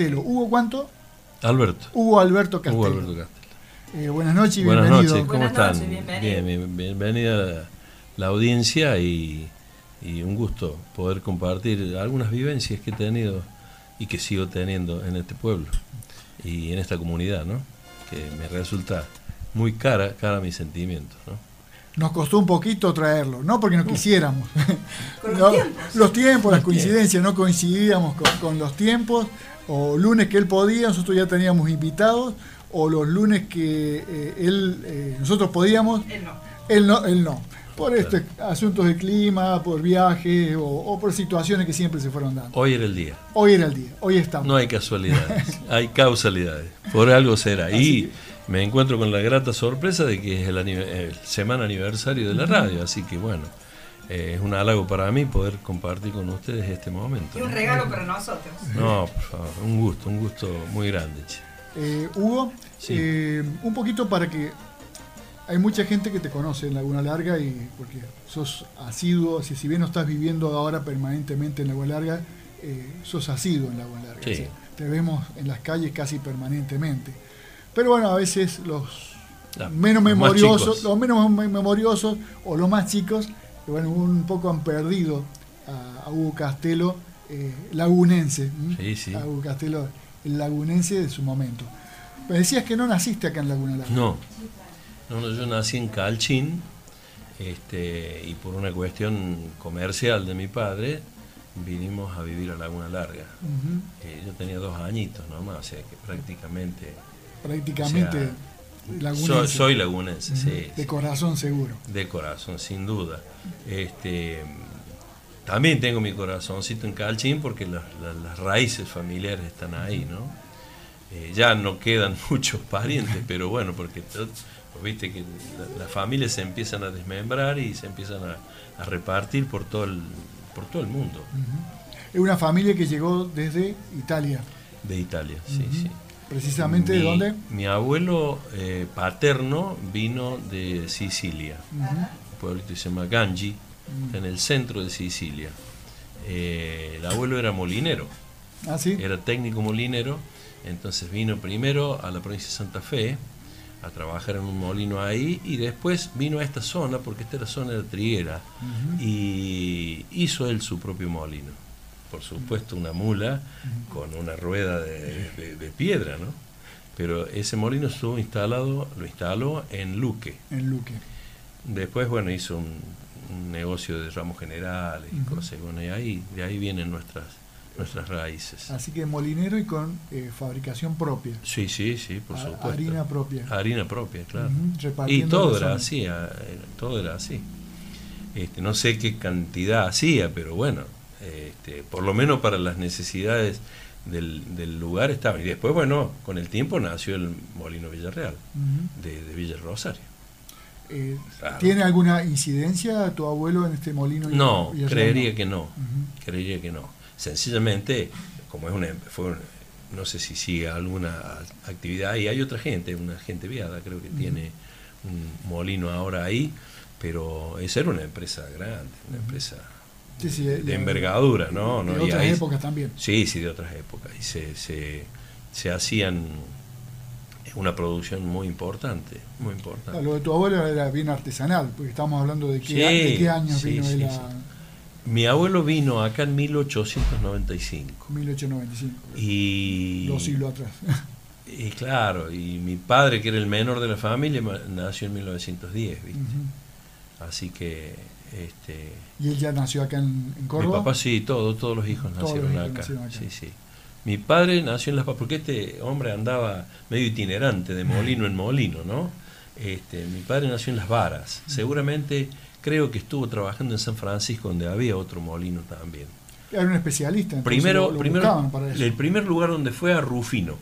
Castelo. ¿Hugo cuánto? Alberto. Hugo Alberto Castelo. Hugo Alberto Castelo. Eh, buenas noches y Buenas bienvenido. noches, ¿cómo Buenas están? noches, bienvenido. Bien, bien, bienvenida la, la audiencia y, y un gusto poder compartir algunas vivencias que he tenido y que sigo teniendo en este pueblo y en esta comunidad, ¿no? Que me resulta muy cara, cara mi sentimiento, ¿no? Nos costó un poquito traerlo, no porque no quisiéramos. Con los No, tiempos. los tiempos, las coincidencias, no coincidíamos con, con los tiempos. O lunes que él podía, nosotros ya teníamos invitados. O los lunes que eh, él, eh, nosotros podíamos, Él no. él no, él no. Por este, asuntos de clima, por viajes o, o por situaciones que siempre se fueron dando. Hoy era el día. Hoy era el día, hoy estamos. No hay casualidades, hay causalidades. Por algo será. Y me encuentro con la grata sorpresa de que es el, el semana aniversario de la radio. Así que bueno, eh, es un halago para mí poder compartir con ustedes este momento. Y un regalo para nosotros. No, por favor, un gusto, un gusto muy grande. che. Eh, Hugo, Sí. eh, un poquito para que hay mucha gente que te conoce en Laguna Larga y porque sos asiduo, si, si bien no estás viviendo ahora permanentemente en Laguna Larga, eh, sos asiduo en Laguna Larga. Sí. o sea, te vemos en las calles casi permanentemente. Pero bueno, a veces los La- menos los memoriosos, los menos me- memoriosos o los más chicos, que bueno, un poco han perdido a, a Hugo Castelo, eh, lagunense. Sí, sí. A Hugo Castelo, el lagunense de su momento. Me decías que no naciste acá en Laguna Larga. No, no, no, yo nací en Calchín este, y por una cuestión comercial de mi padre vinimos a vivir a Laguna Larga. Eh, yo tenía dos añitos nomás, o sea que prácticamente Prácticamente O sea, lagunense. soy, soy lagunense, sí, De corazón seguro. de corazón, sin duda. Este, también tengo mi corazoncito en Calchín porque las, las- las raíces familiares están ahí, ¿no? Eh, ya no quedan muchos parientes, pero bueno, porque pues viste que la- las familias se empiezan a desmembrar y se empiezan a, a repartir por todo el, por todo el mundo. Es una familia que llegó desde Italia. de Italia, sí, sí. Precisamente de dónde? Mi abuelo eh, paterno vino de Sicilia, Ujú. un pueblito que se llama Gangi, Mm. en el centro de Sicilia. Eh, el abuelo era molinero, Ah, sí. era técnico molinero, entonces vino primero a la provincia de Santa Fe a trabajar en un molino ahí y después vino a esta zona, porque esta era zona de triguera, y hizo él su propio molino. Por supuesto, una mula con una rueda de, de- de piedra, ¿no? Pero ese molino estuvo instalado, lo instaló en Luque. En Luque. Después, bueno, hizo un, un negocio de ramos generales y cosas. Y bueno, y ahí, de ahí vienen nuestras, nuestras raíces. Así que molinero y con eh, fabricación propia. Sí, sí, sí, por supuesto. Harina propia. Harina propia, claro. Ujú, Y todo era así, era- todo era así. Este, no sé qué cantidad hacía, pero bueno, este, por lo menos para las necesidades del, del lugar estaba. Y después, bueno, con el tiempo nació el Molino Villarreal, de, de Villa Rosario. Eh, Claro. ¿Tiene alguna incidencia tu abuelo en este molino? No, Villarreal? creería que no, creería que no. Sencillamente, como es una, fue no sé si sigue alguna actividad y hay otra gente, una gente viada, creo que tiene un molino ahora ahí, pero esa era una empresa grande, una empresa Sí, sí, de, de- envergadura, ¿no? De ¿no? Y otras ahí- épocas también. Sí, sí, de otras épocas. Y se, se, se hacían una producción muy importante, muy importante. Lo de tu abuelo era bien artesanal, porque estamos hablando de qué, Sí, de qué años sí, vino sí, él a sí. Mi abuelo vino acá en 1895. 1895. Y, Dos siglos atrás. y claro, y mi padre, que era el menor de la familia, nació en 1910, ¿viste? Ujú. Así que este, Y él ya nació acá en, en mi Córdoba. papá sí, todo, todos los hijos Todos nacieron, los hijos acá. nacieron acá. Sí, sí. Mi padre nació en Las Papas, porque este hombre andaba medio itinerante, de molino en molino, ¿no? Este, mi padre nació en Las Varas. Seguramente creo que estuvo trabajando en San Francisco, donde había otro molino también. Era un especialista. Primero, primero el primer lugar donde fue a Rufino,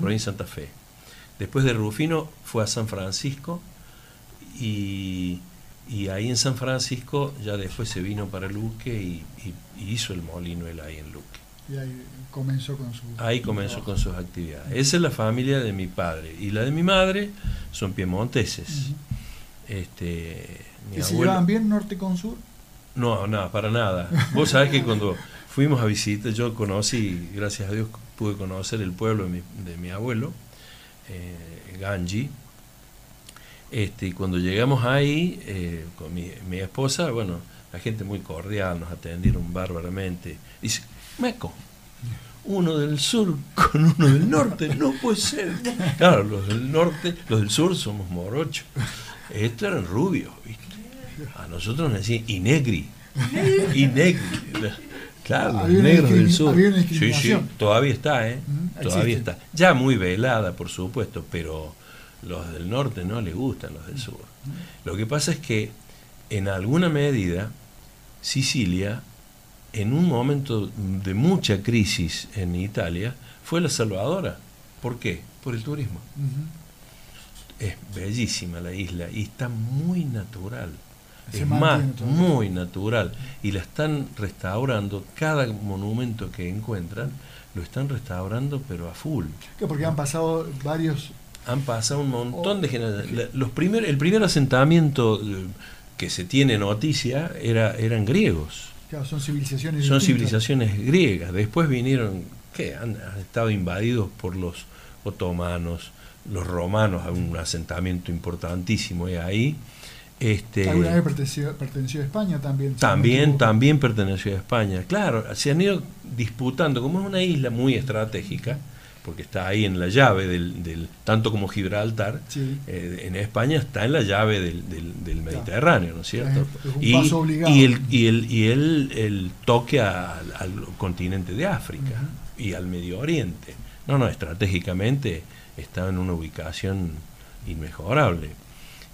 por ahí en Santa Fe. Después de Rufino fue a San Francisco y, ahí en San Francisco ya después se vino para Luque y, hizo el molino él ahí en Luque. Y ahí comenzó con su Ahí comenzó con sus actividades. Esa es la familia de mi padre. Y la de mi madre son piemonteses. este, ¿Y se llevaban bien norte con sur? No, nada, para nada. Vos sabés que cuando fuimos a visitar, yo conocí, gracias a Dios, pude conocer el pueblo de mi, de mi abuelo, eh, Ganji. Este, y cuando llegamos ahí, eh, con mi, mi, esposa, bueno, la gente muy cordial, nos atendieron bárbaramente. Dice, Meco, uno del sur con uno del norte, no puede ser. Claro, los del norte, los del sur somos morochos. Estos eran rubios, ¿viste? A nosotros nos decían Inegri. Inegri. Claro, los negros del sur. Sí, sí, todavía está, ¿eh? todavía está. Ya muy velada, por supuesto, pero los del norte no les gustan los del sur. Lo que pasa es que, en alguna medida, Sicilia, en un momento de mucha crisis en Italia, fue la salvadora. ¿Por qué? Por el turismo. Es bellísima la isla y está muy natural es más, muy natural. Y la están restaurando, cada monumento que encuentran, lo están restaurando pero a full. Porque han pasado varios... Han pasado un montón de generaciones. Los primer, el primer asentamiento eh, que se tiene noticia era, eran griegos. Claro, son civilizaciones Son civilizaciones griegas. Después vinieron, ¿qué? Han, han estado invadidos por los otomanos, los romanos, un asentamiento importantísimo ahí este, ¿Alguna vez perteneció, a España también? También, también perteneció a España. Claro, se han ido disputando, como es una isla muy estratégica, porque está ahí en la llave del, tanto como Gibraltar, eh, en España está en la llave del, Mediterráneo, ¿no es cierto? y, y, el, y, el, y el, toque al continente de África y al Medio Oriente. No, no, estratégicamente está en una ubicación inmejorable.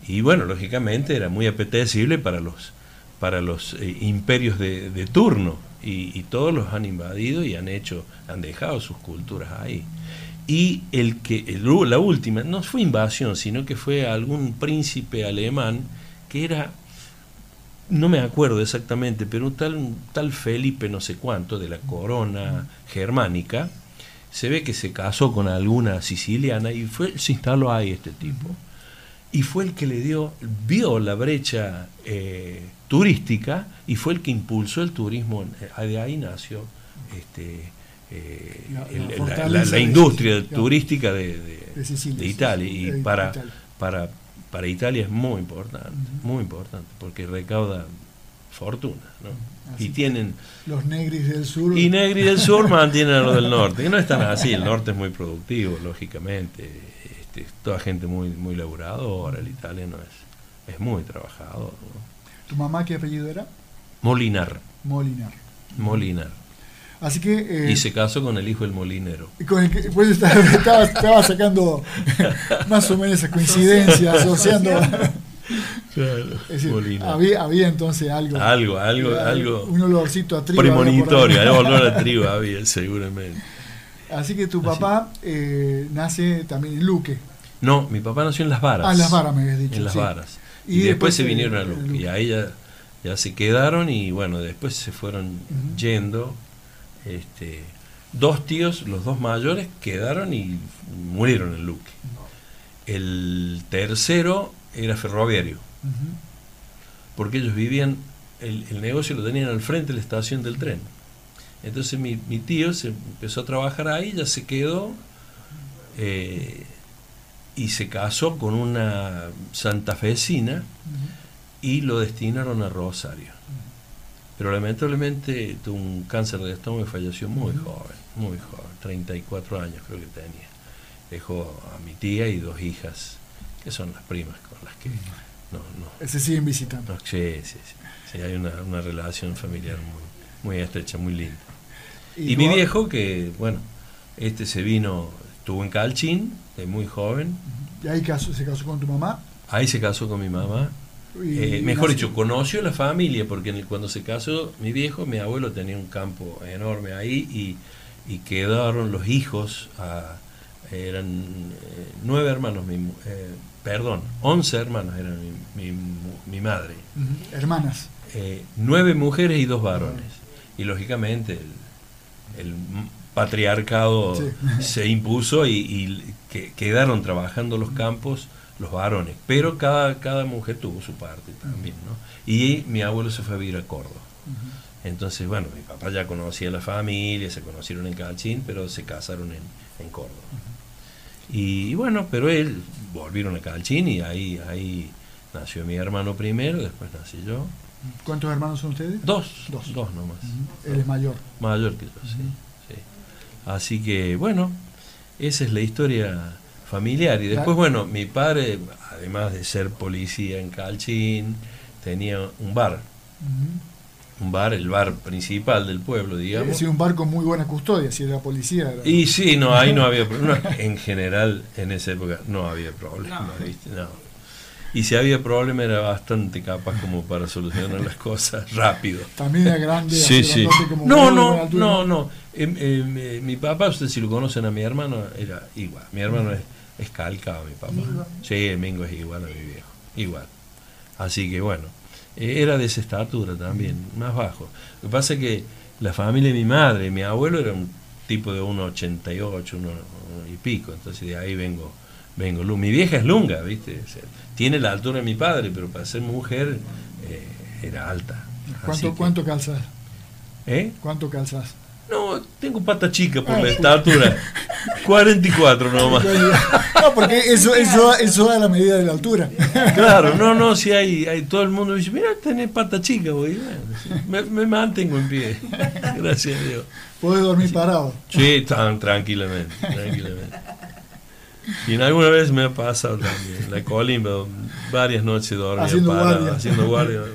Y bueno, lógicamente era muy apetecible para los, para los eh, imperios de, turno y, todos los han invadido y han hecho, han dejado sus culturas ahí. Y el que, la última, no fue invasión, sino que fue algún príncipe alemán que era, no me acuerdo exactamente, pero un tal, tal Felipe no sé cuánto, de la corona germánica, se ve que se casó con alguna siciliana y fue, se instaló ahí este tipo y fue el que le dio, vio la brecha eh, turística y fue el que impulsó el turismo. Eh, de ahí nació este, eh, la, industria turística de, Italia. Y para, Para, para Italia es muy importante, muy importante, porque recauda fortuna. y tienen. Los negris del sur. Y negris del sur mantienen a los del norte. Y no están así, el norte es muy productivo, lógicamente este, toda gente muy, muy laburadora, el italiano es, es muy trabajador. ¿Tu mamá qué apellido era? Molinar. Molinar. Molinar. Así que, eh, y se casó con el hijo del molinero. Con pues estaba, estaba, sacando más o menos esa coincidencia, asociando. Claro, había, había, entonces algo. Algo, algo, algo. Un olorcito a trigo. Premonitorio, olor a trigo había, seguramente. Así que tu papá eh, nace también en Luque. No, mi papá nació en Las Varas. Ah, en Las Varas me habías dicho. En Las Varas. Y, después, se vinieron a Luque. Y ahí ya, se quedaron y bueno, después se fueron yendo. Este, dos tíos, los dos mayores, quedaron y murieron en Luque. El tercero era ferroviario. Porque ellos vivían, el, el negocio lo tenían al frente de la estación del tren. Entonces mi, tío se empezó a trabajar ahí, ya se quedó eh, y se casó con una santafesina y lo destinaron a Rosario. Pero lamentablemente tuvo un cáncer de estómago y falleció muy joven, muy joven, 34 años creo que tenía. Dejó a mi tía y dos hijas, que son las primas con las que... No, no, se siguen visitando. sí, sí, sí, hay una, una relación familiar muy, muy estrecha, muy linda. Y, mi viejo, que bueno, este se vino, estuvo en Calchín, de muy joven. ¿Y ahí se casó con tu mamá? Ahí se casó con mi mamá. Eh, mejor dicho, conoció la familia, porque cuando se casó mi viejo, mi abuelo tenía un campo enorme ahí y, quedaron los hijos, eran eh, nueve hermanos, eh, perdón, once hermanos eran mi, madre. Hermanas. nueve mujeres y dos varones. Y lógicamente el, patriarcado se impuso y, quedaron trabajando los campos los varones, pero cada, cada mujer tuvo su parte también, ¿no? Y mi abuelo se fue a vivir a Córdoba. Entonces, bueno, mi papá ya conocía a la familia, se conocieron en Calchín, pero se casaron en, Córdoba. y, bueno, pero él volvieron a Calchín y ahí, ahí nació mi hermano primero, después nací yo. ¿Cuántos hermanos son ustedes? Dos, dos, dos nomás. Él es mayor. Mayor que yo, sí, sí. Así que, bueno, esa es la historia familiar. Y después, bueno, mi padre, además de ser policía en Calchín, tenía un bar. Un bar, el bar principal del pueblo, digamos. Es un bar con muy buena custodia, si era policía. Y sí, no, ahí no había problema. En general, en esa época, no había problema, ¿viste? No. Y si había problema era bastante capaz como para solucionar las cosas rápido. También era grande. Sí, sí. no, no, no, no, em, em, eh, mi papá, ustedes si lo conocen a mi hermano, era igual. Mi hermano es es calcado a mi papá. Sí, el Mingo es igual a mi viejo, igual. Así que bueno, eh, era de esa estatura también, más bajo. Lo que pasa es que la familia de mi madre, mi abuelo era un tipo de 1,88, uno, y pico, entonces de ahí vengo, vengo. Mi vieja es lunga, ¿viste? tiene la altura de mi padre, pero para ser mujer eh, era alta. ¿Cuánto, ¿Cuánto calzas? ¿Eh? ¿Cuánto calzas? No, tengo pata chica por la estatura. 44 nomás. No, porque eso, eso, eso da la medida de la altura. Claro, no, no, si hay, hay todo el mundo dice, mira, tenés pata chica, güey. Me, me, mantengo en pie. Gracias a Dios. Puedes dormir parado. Sí, tan, tranquilamente, tranquilamente. Y en alguna vez me ha pasado también. La colimba, varias noches dormía haciendo parado, guardia. haciendo guardia.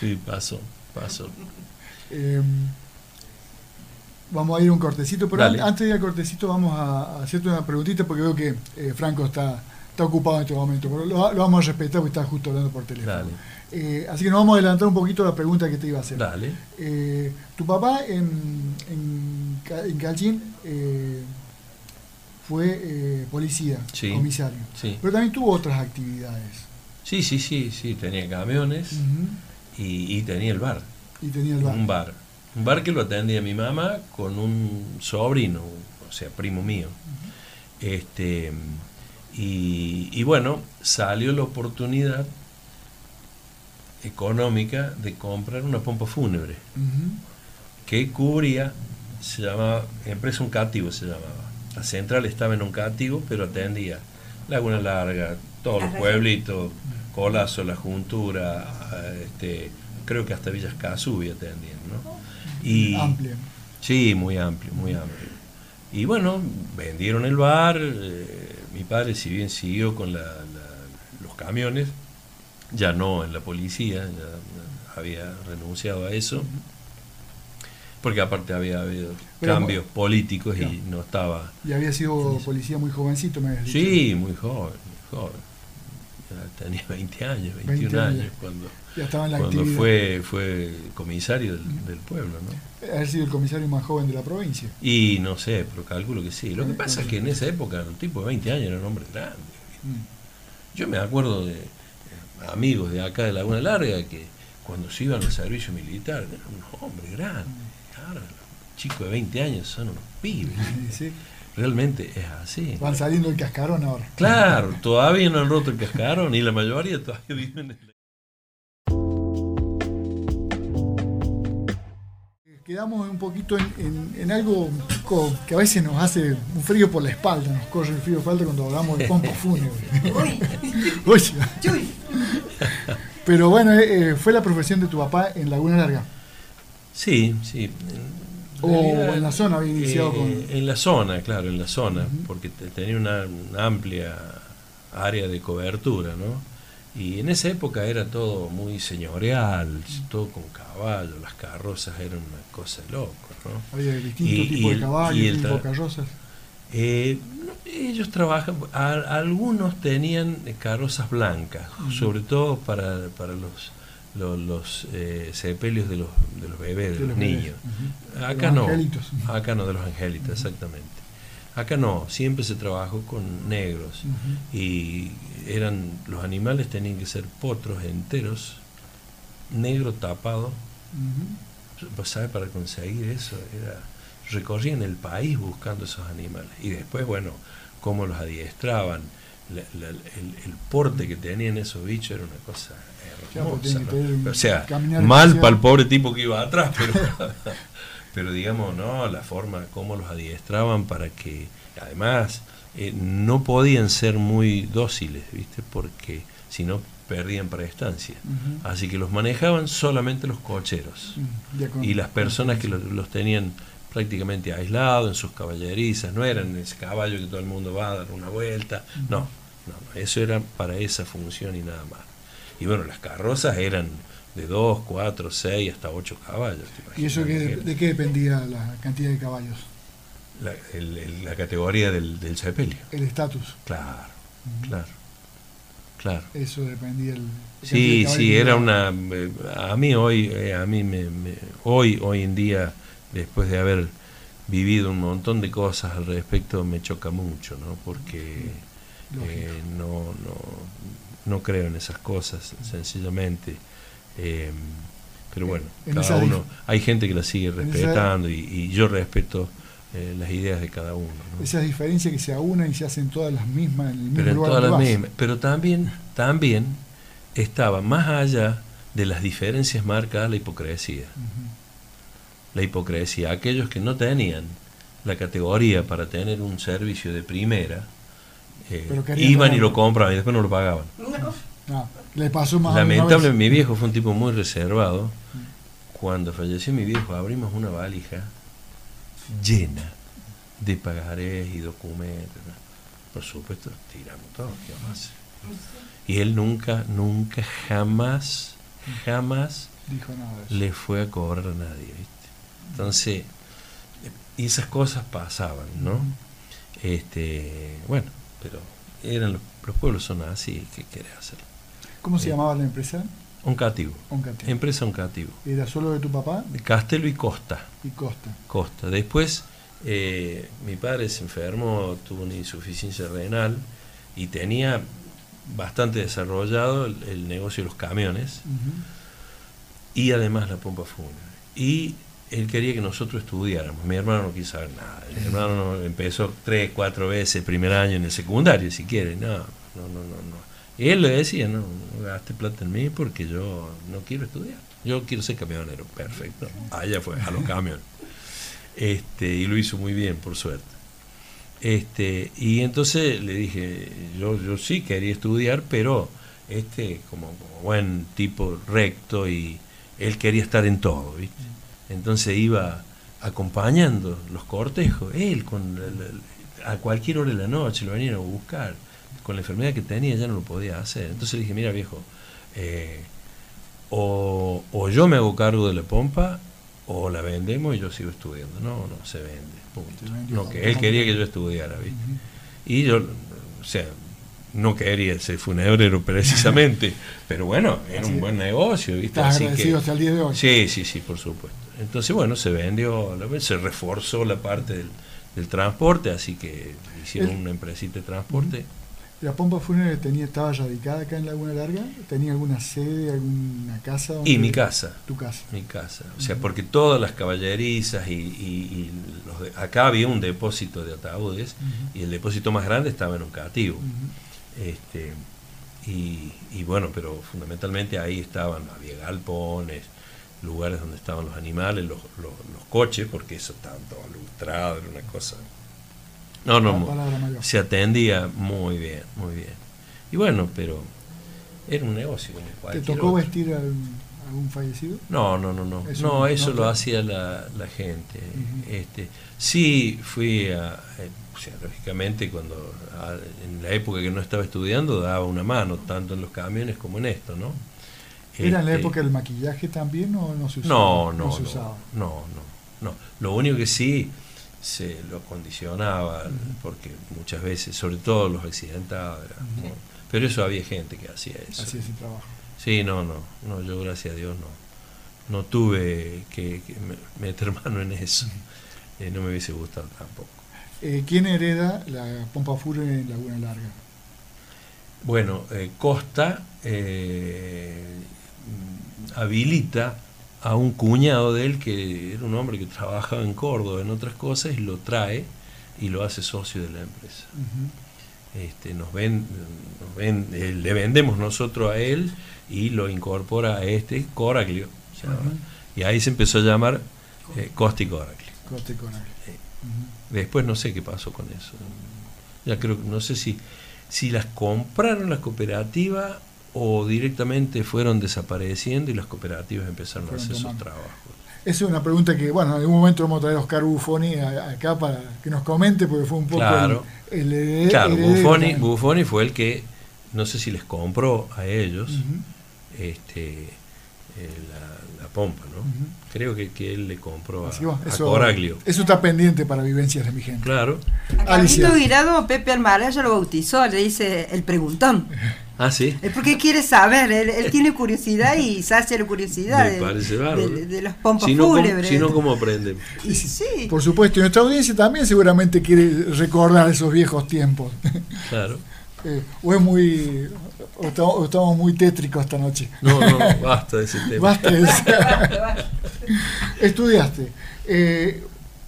Sí, pasó, pasó. Eh, Vamos a ir a un cortecito, pero antes de ir al cortecito vamos a, hacerte una preguntita porque veo que eh, Franco está, está ocupado en este momento, pero lo, vamos a respetar porque está justo hablando por teléfono. Eh, así que nos vamos a adelantar un poquito la pregunta que te iba a hacer. Dale. Eh, tu papá en, en, en Calchín fue policía, comisario, pero también tuvo otras actividades. Sí, sí, sí, sí, tenía camiones y, tenía el bar. Y tenía el bar. Un bar un bar que lo atendía mi mamá con un sobrino, o sea, primo mío. Este, y, bueno, salió la oportunidad económica de comprar una pompa fúnebre que cubría, se llamaba, empresa un cativo se llamaba. La central estaba en un cativo, pero atendía Laguna Larga, todos los pueblitos, Colazo, La Juntura, este, creo que hasta Villas Casubi atendían, ¿no? Y, amplio. Sí, muy amplio, muy amplio. Y bueno, vendieron el bar, eh, mi padre si bien siguió con la, los camiones, ya no en la policía, ya había renunciado a eso, porque aparte había habido cambios políticos y no estaba... Y había sido policía muy jovencito, me dicho. Sí, muy joven, muy joven. Tenía 20 años, 21 años cuando cuando fue, fue comisario del, pueblo, ¿no? Ha sido el comisario más joven de la provincia. Y no sé, pero calculo que sí. Lo que pasa es que en esa época un tipo de 20 años era un hombre grande. Mm. Yo me acuerdo de amigos de acá de Laguna Larga que cuando se iban al servicio militar eran unos hombres grandes. Ahora los chicos de 20 años son unos pibes. Realmente es así. Van saliendo el cascarón ahora. Claro, todavía no han roto el cascarón y la mayoría todavía viven en el quedamos un poquito en, algo que a veces nos hace un frío por la espalda, nos corre el frío por la espalda cuando hablamos de pompo fúnebre. Pero bueno, eh, eh, fue la profesión de tu papá en Laguna Larga. Sí, sí. O en la zona había iniciado con... Eh, en la zona, claro, en la zona, porque tenía una amplia área de cobertura, ¿no? Y en esa época era todo muy señorial, todo con caballos, las carrozas eran una cosa loca, ¿no? Había distintos tipos de caballos, tipo de carrozas. Eh, ellos trabajan, algunos tenían carrozas blancas, sobre todo para, para los los, eh, sepelios de los, de los bebés, de, los, niños. Acá no, acá no, de los angelitos, exactamente. Acá no, siempre se trabajó con negros. Y eran los animales tenían que ser potros enteros, negro tapado. ¿Sabe? Para conseguir eso era recorrían el país buscando esos animales. Y después, bueno, cómo los adiestraban, el, porte que tenían esos bichos era una cosa hermosa. O sea, mal para el pobre tipo que iba atrás, pero, pero digamos, ¿no? La forma como los adiestraban para que, además, eh, no podían ser muy dóciles, ¿viste? Porque si no perdían prestancia. Así que los manejaban solamente los cocheros. Mm, y las personas que los tenían prácticamente aislado en sus caballerizas, no eran ese caballo que todo el mundo va a dar una vuelta, no, no, eso era para esa función y nada más. Y bueno, las carrozas eran de 2, 4, 6, hasta 8 caballos. ¿Y eso de qué dependía la cantidad de caballos? La, categoría del, del sepelio. El estatus. Claro, claro. Claro. Eso dependía el Sí, sí, era una eh, a mí hoy eh, a mí me, hoy hoy en día después de haber vivido un montón de cosas al respecto, me choca mucho, ¿no? Porque eh, no, no, no creo en esas cosas, sencillamente. Eh, pero bueno, cada uno, hay gente que la sigue respetando y, yo respeto eh, las ideas de cada uno. ¿no? Esas diferencias que se aunan y se hacen todas las mismas en el mismo pero lugar todas las mismas. Pero también, también estaba más allá de las diferencias marcadas la hipocresía la hipocresía. Aquellos que no tenían la categoría para tener un servicio de primera, eh, iban y lo compraban y después no lo pagaban. Le pasó más Lamentable, mi viejo fue un tipo muy reservado. Cuando falleció mi viejo, abrimos una valija llena de pagarés y documentos. Por supuesto, tiramos todo. Y él nunca, nunca, jamás, jamás le fue a cobrar a nadie. Entonces, y esas cosas pasaban, ¿no? Este, bueno, pero eran los, pueblos son así, ¿qué quiere hacer? ¿Cómo se eh, llamaba la empresa? Oncativo. Empresa Oncativo. ¿Era solo de tu papá? Castelo y Costa. Y Costa. Costa. Después, eh, mi padre se enfermó, tuvo una insuficiencia renal y tenía bastante desarrollado el, negocio de los camiones y además la pompa fúnebre. Y él quería que nosotros estudiáramos. Mi hermano no quiso saber nada. Mi hermano empezó tres, cuatro veces el primer año en el secundario, si quiere. No, no, no, no. no. Y él le decía, no, no gaste plata en mí porque yo no quiero estudiar. Yo quiero ser camionero. Perfecto. Allá fue, a los camiones. Este, y lo hizo muy bien, por suerte. Este, y entonces le dije, yo, yo sí quería estudiar, pero este, como, como buen tipo recto, y él quería estar en todo, ¿viste? Entonces iba acompañando los cortejos, él con a cualquier hora de la noche lo venían a buscar, con la enfermedad que tenía ya no lo podía hacer. Entonces le dije, mira viejo, eh, o, yo me hago cargo de la pompa o la vendemos y yo sigo estudiando. No, no, se vende. Punto. No, que él quería que yo estudiara, ¿viste? Y yo, o sea, no quería ser funebrero precisamente, pero bueno, era un buen negocio, ¿viste? Así que, hasta el día de hoy. Sí, sí, sí, por supuesto. Entonces, bueno, se vendió, se reforzó la parte del, transporte, así que hicieron una empresita de transporte. ¿La pompa fúnebre tenía, estaba radicada acá en Laguna Larga? ¿Tenía alguna sede, alguna casa? Y mi casa. ¿Tu casa? Mi casa. O sea, porque todas las caballerizas y, los acá había un depósito de ataúdes y el depósito más grande estaba en un cativo. este, y, y, bueno, pero fundamentalmente ahí estaban, había galpones, lugares donde estaban los animales, los, los, coches, porque eso estaba todo ilustrado, era una cosa. No, no, se atendía muy bien, muy bien. Y bueno, pero era un negocio. ¿Te tocó vestir a algún fallecido? No, no, no, no. Eso no, eso lo hacía la, la gente. este, sí, fui a. Eh, o sea, lógicamente, cuando en la época que no estaba estudiando, daba una mano, tanto en los camiones como en esto, ¿no? ¿Era en la este, época del maquillaje también o no se usaba? No, no, no, no, no, no. Lo único que sí, se lo condicionaba, porque muchas veces, sobre todo los accidentados, pero eso había gente que hacía eso. Hacía ese trabajo. Sí, no, no, no, yo gracias a Dios no, no tuve que, meter mano en eso, eh, no me hubiese gustado tampoco. Eh, ¿Quién hereda la pompa Fury en Laguna Larga? Bueno, eh, Costa habilita a un cuñado de él que era un hombre que trabajaba en Córdoba en otras cosas y lo trae y lo hace socio de la empresa. este, nos ven, eh, le vendemos nosotros a él y lo incorpora a este Coraglio. Y ahí se empezó a llamar eh, Costi Coraglio. Después no sé qué pasó con eso. Ya creo no sé si, si las compraron las cooperativas o directamente fueron desapareciendo y las cooperativas empezaron a hacer sus trabajos? Esa es una pregunta que, bueno, en algún momento vamos a traer a Oscar Buffoni acá para que nos comente, porque fue un poco claro, el, Claro, Buffoni, fue el que, no sé si les compró a ellos este, eh, la, pompa, ¿no? Creo que, que, él le compró a, eso, Coraglio. Eso está pendiente para vivencias de mi gente. Claro. A Virado, Pepe Almara ya lo bautizó, le dice el preguntón. Ah, sí. Es porque quiere saber, él, tiene curiosidad y sacia la curiosidad de, de, los pompas si no, fúnebres. Si no, ¿cómo aprenden? sí. Por supuesto, y nuestra audiencia también seguramente quiere recordar esos viejos tiempos. Claro. Eh, o es muy. O estamos, muy tétricos esta noche. No, no, basta de ese tema. Basta de ese. Estudiaste. Eh,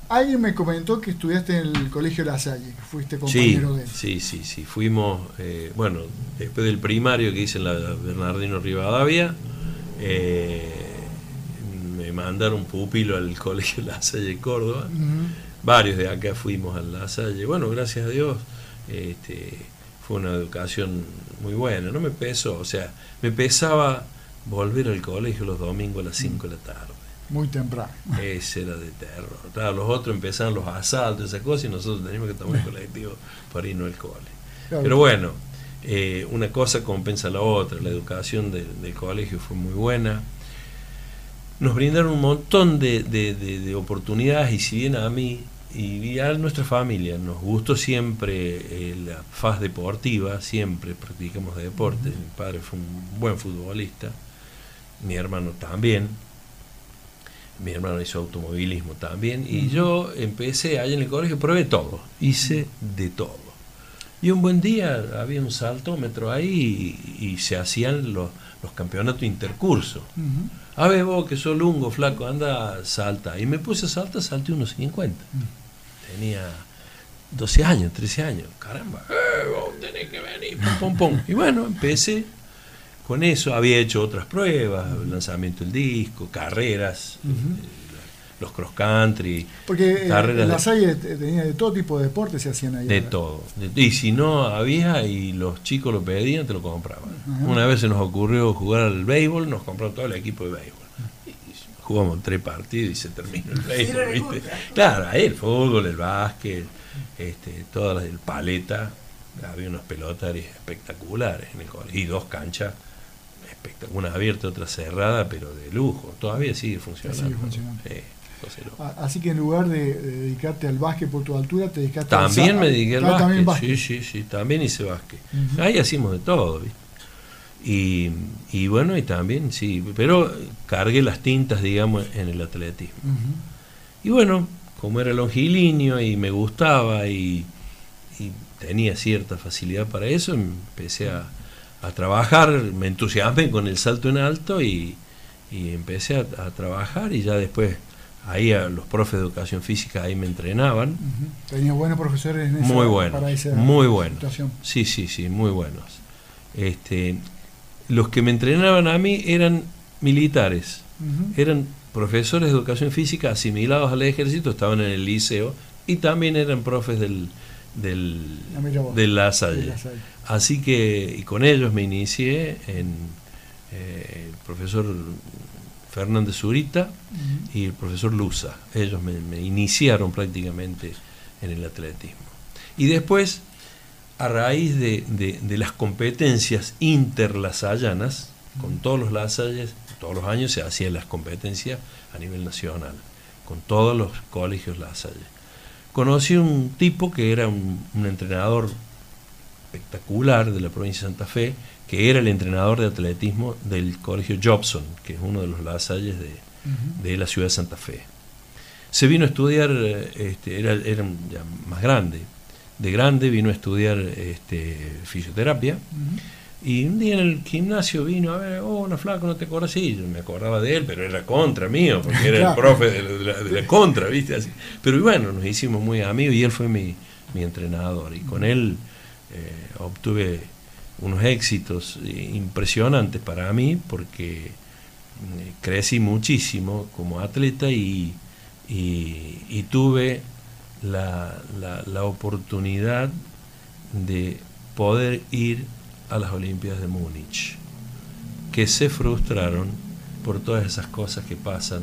Alguien me comentó que estudiaste en el Colegio La Salle, que fuiste compañero de él. Sí, sí, sí. Fuimos, eh, bueno, después del primario que hice en la Bernardino Rivadavia, eh, me mandaron pupilo al Colegio La Salle Córdoba. Varios de acá fuimos a La Salle. Bueno, gracias a Dios, este, fue una educación muy buena. No me pesó, o sea, me pesaba volver al colegio los domingos a las 5 de la tarde muy temprano. Ese era de terror. Claro, los otros empezaron los asaltos, esas cosas, y nosotros teníamos que tomar un colectivo para irnos al cole. Pero bueno, eh, una cosa compensa la otra. La educación del colegio fue muy buena. Nos brindaron un montón de, oportunidades, y si bien a mí y a nuestra familia nos gustó siempre eh, la faz deportiva, siempre practicamos de deporte. Mi padre fue un buen futbolista, mi hermano también mi hermano hizo automovilismo también, y yo empecé ahí en el colegio, probé todo, hice de todo. Y un buen día había un saltómetro ahí y, se hacían los, campeonatos intercursos. A ver vos que sos lungo, flaco, anda, salta. Y me puse a saltar, salté unos 50. Tenía 12 años, 13 años. Caramba, eh, vos tenés que venir, pum, pum, pum. Y bueno, empecé con eso había hecho otras pruebas, lanzamiento del disco, carreras, eh, los cross country. Porque en eh, la Salle tenía de todo tipo de deportes se hacían ahí. De todo. y si no había y los chicos lo pedían, te lo compraban. Una vez se nos ocurrió jugar al béisbol, nos compraron todo el equipo de béisbol. Y jugamos tres partidos y se terminó el béisbol. Claro, ahí el fútbol, el básquet, este, todas las del paleta. Había unas pelotas espectaculares en el colegio y dos canchas una abierta, otra cerrada, pero de lujo. Todavía sigue funcionando. Así que en lugar de, dedicarte al básquet por tu altura, te dedicaste También me dediqué al básquet. Sí, sí, sí, también hice básquet. Ahí hacíamos de todo, Y, y, bueno, y también, sí, pero cargué las tintas, digamos, en el atletismo. Y bueno, como era longilíneo y me gustaba y, y tenía cierta facilidad para eso, empecé a, a trabajar, me entusiasmé con el salto en alto y, empecé a, trabajar y ya después ahí a los profes de educación física ahí me entrenaban. Tenía buenos profesores en esa, muy buenos, muy buenos. Sí, sí, sí, muy buenos. Este, los que me entrenaban a mí eran militares, eran profesores de educación física asimilados al ejército, estaban en el liceo y también eran profes del, del, ah, de la Salle. Así que y con ellos me inicié en eh, el profesor Fernández Zurita y el profesor Luza. Ellos me, iniciaron prácticamente en el atletismo. Y después, a raíz de, de, las competencias interlasallanas, con todos los lasalles, todos los años se hacían las competencias a nivel nacional, con todos los colegios lasalles conocí un tipo que era un, entrenador espectacular de la provincia de Santa Fe, que era el entrenador de atletismo del colegio Jobson, que es uno de los lasalles de, de la ciudad de Santa Fe. Se vino a estudiar, este, era, era ya más grande, de grande vino a estudiar este, fisioterapia. Y un día en el gimnasio vino a ver, oh, una flaco, no te acuerdas, sí, yo me acordaba de él, pero era contra mío, porque era el profe de la, contra, ¿viste? Así. Pero bueno, nos hicimos muy amigos y él fue mi, entrenador. Y con él eh, obtuve unos éxitos impresionantes para mí, porque eh, crecí muchísimo como atleta y, y, tuve la, la oportunidad de poder ir a las Olimpiadas de Múnich, que se frustraron por todas esas cosas que pasan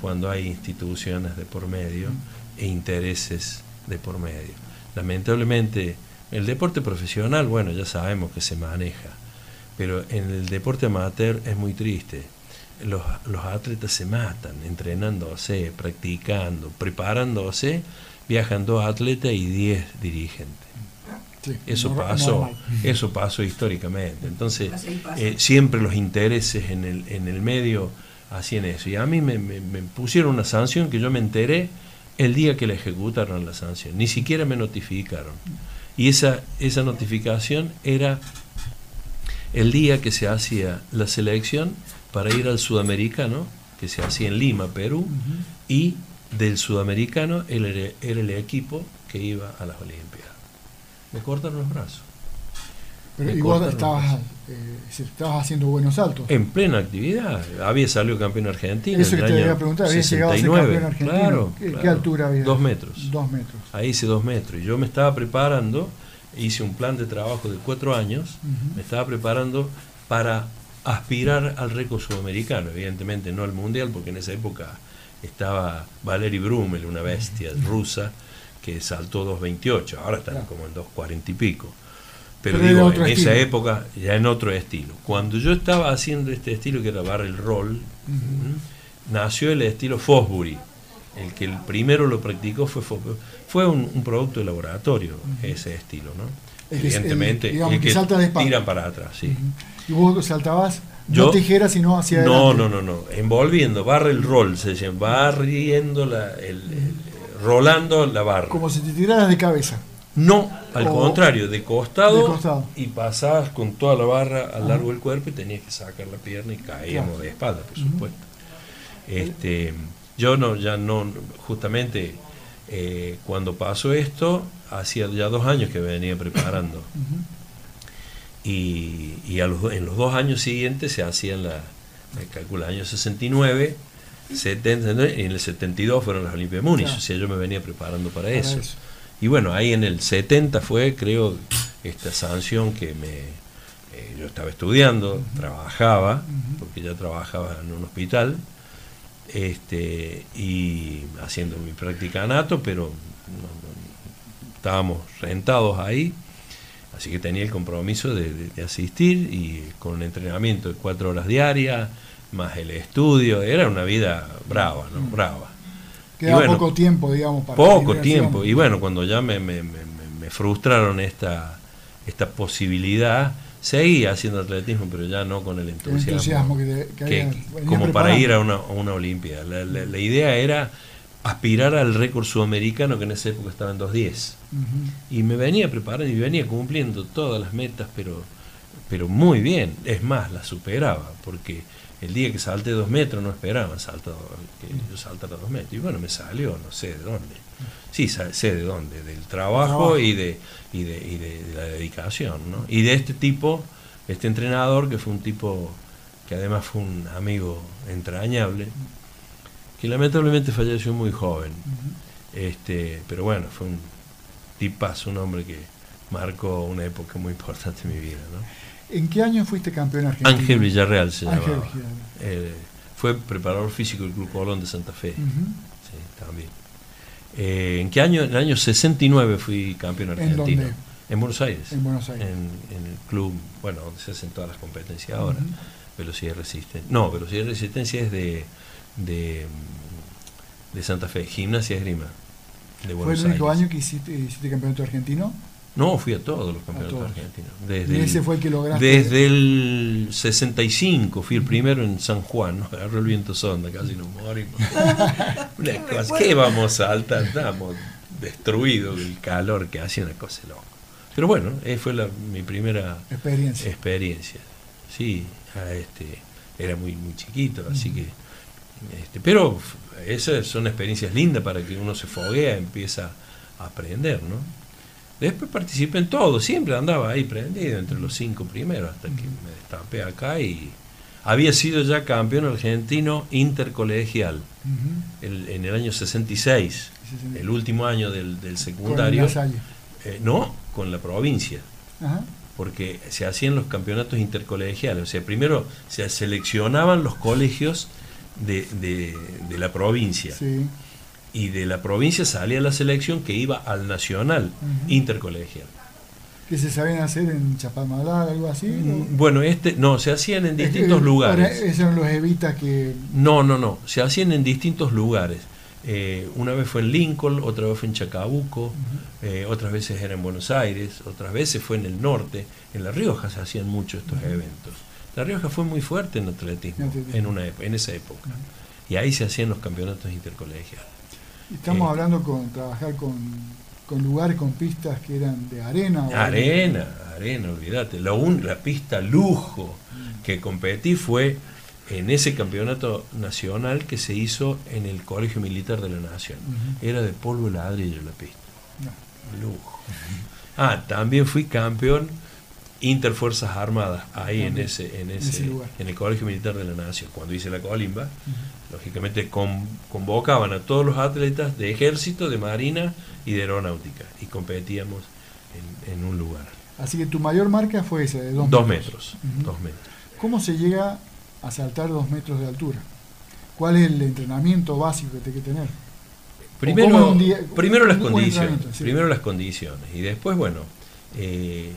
cuando hay instituciones de por medio e intereses de por medio. Lamentablemente, el deporte profesional, bueno, ya sabemos que se maneja, pero en el deporte amateur es muy triste. Los, los atletas se matan entrenándose, practicando, preparándose, viajan dos atletas y diez dirigentes eso pasó, eso pasó históricamente. Entonces, eh, siempre los intereses en el, en el medio hacían eso. Y a mí me, pusieron una sanción que yo me enteré el día que la ejecutaron la sanción. Ni siquiera me notificaron. Y esa, esa notificación era el día que se hacía la selección para ir al sudamericano, que se hacía en Lima, Perú, y del sudamericano era el equipo que iba a las Olimpiadas me cortan los brazos. Pero y vos estabas, eh, estabas haciendo buenos saltos. En plena actividad. Había salido campeón argentino. Eso que te iba a preguntar, había llegado a ser campeón argentino. Claro, ¿Qué, altura había? Dos metros. Dos metros. Ahí hice dos metros. Y yo me estaba preparando, hice un plan de trabajo de cuatro años, me estaba preparando para aspirar al récord sudamericano. Evidentemente no al mundial, porque en esa época estaba Valery Brumel, una bestia rusa que saltó 2.28, ahora están como en 2.40 y pico. Pero, digo, en esa época ya en otro estilo. Cuando yo estaba haciendo este estilo que era barrel roll, nació el estilo Fosbury. El que el primero lo practicó fue Fue un, producto de laboratorio, ese estilo, ¿no? Evidentemente, el, que, tira para atrás, sí. ¿Y vos saltabas no tijeras, sino hacia No, no, no, no. Envolviendo, barrel roll, se llama, barriendo la, el rolando la barra. Como si te tiraras de cabeza. No, al contrario, de costado, y pasabas con toda la barra al largo del cuerpo y tenías que sacar la pierna y caíamos de espalda, por supuesto. Este, yo no, ya no, justamente eh, cuando pasó esto, hacía ya dos años que venía preparando. Y, y a los, en los dos años siguientes se hacían la, me calcula, año 69, 70, y en el 72 fueron las Olimpiadas de Múnich, o sea, yo me venía preparando para, eso. Y bueno, ahí en el 70 fue, creo, esta sanción que me... Eh, yo estaba estudiando, trabajaba, porque ya trabajaba en un hospital, este, y haciendo mi práctica nato, pero estábamos rentados ahí, así que tenía el compromiso de, de, asistir y con un entrenamiento de cuatro horas diarias, más el estudio, era una vida brava, ¿no? Brava. Queda poco tiempo, digamos, para Poco tiempo, y bueno, cuando ya me, me, me, frustraron esta, esta posibilidad, seguí haciendo atletismo, pero ya no con el entusiasmo, que, como para ir a una, a una Olimpia. La, la, idea era aspirar al récord sudamericano que en esa época estaba en 2.10. Y me venía preparando y venía cumpliendo todas las metas, pero, pero muy bien. Es más, las superaba, porque el día que salté dos metros no esperaba saltado, que yo saltara dos metros. Y bueno, me salió, no sé de dónde. Sí, sé de dónde, del trabajo, Y, de, y, de, y de, la dedicación. ¿no? Y de este tipo, este entrenador, que fue un tipo que además fue un amigo entrañable, que lamentablemente falleció muy joven. este Pero bueno, fue un tipazo, un hombre que marcó una época muy importante en mi vida. ¿no? ¿En qué año fuiste campeón argentino? Ángel Villarreal se llamaba. Eh, fue preparador físico del Club Colón de Santa Fe. Sí, también. Eh, ¿En qué año? En el año 69 fui campeón argentino. ¿En dónde? En Buenos Aires. En Buenos Aires. En, el club, bueno, donde se hacen todas las competencias ahora. Velocidad y resistencia. No, velocidad y resistencia es de, de, de Santa Fe. Gimnasia esgrima. de Buenos ¿Fue el único año que hiciste, hiciste campeonato argentino? No, fui a todos los campeonatos argentinos. Desde ¿Y ese fue el que lograste? Desde el 65 fui el primero en San Juan, ¿no? agarró el viento sonda, casi nos morimos. ¿Qué vamos a saltar? Estábamos destruidos del calor que hacía una cosa loca. Pero bueno, esa fue la, mi primera experiencia. experiencia. Sí, este, era muy, muy chiquito, así que... Este, pero esas son experiencias lindas para que uno se foguea, empieza a aprender, ¿no? Después participé en todo, siempre andaba ahí prendido entre los cinco primeros, hasta que me destapé acá y había sido ya campeón argentino intercolegial en el año 66, el último año del, secundario. Eh, no, con la provincia. Porque se hacían los campeonatos intercolegiales. O sea, primero se seleccionaban los colegios de, de, la provincia. Y de la provincia salía la selección que iba al nacional intercolegial. ¿Que se sabían hacer en Chapalmalá, algo así? Mm, bueno, este, no, se hacían en distintos lugares. Esos eran los evitas que... No, no, no, se hacían en distintos lugares. Eh, una vez fue en Lincoln, otra vez fue en Chacabuco, eh, otras veces era en Buenos Aires, otras veces fue en el norte. En La Rioja se hacían mucho estos eventos. La Rioja fue muy fuerte en atletismo en, una, en esa época. Y ahí se hacían los campeonatos intercolegiales. Estamos eh, hablando con trabajar con, con, lugares, con pistas que eran de arena. arena, arena, olvídate. La, la pista lujo que competí fue en ese campeonato nacional que se hizo en el Colegio Militar de la Nación. Era de polvo y ladrillo la pista. Lujo. Ah, también fui campeón Interfuerzas Armadas, ahí en ese, en ese, en, el Colegio Militar de la Nación. Cuando hice la colimba, lógicamente convocaban a todos los atletas de ejército, de marina y de aeronáutica, y competíamos en, un lugar. Así que tu mayor marca fue esa, de dos, dos metros. Dos metros. ¿Cómo se llega a saltar dos metros de altura? ¿Cuál es el entrenamiento básico que tiene que tener? Primero, primero las condiciones, primero las condiciones y después, bueno, eh,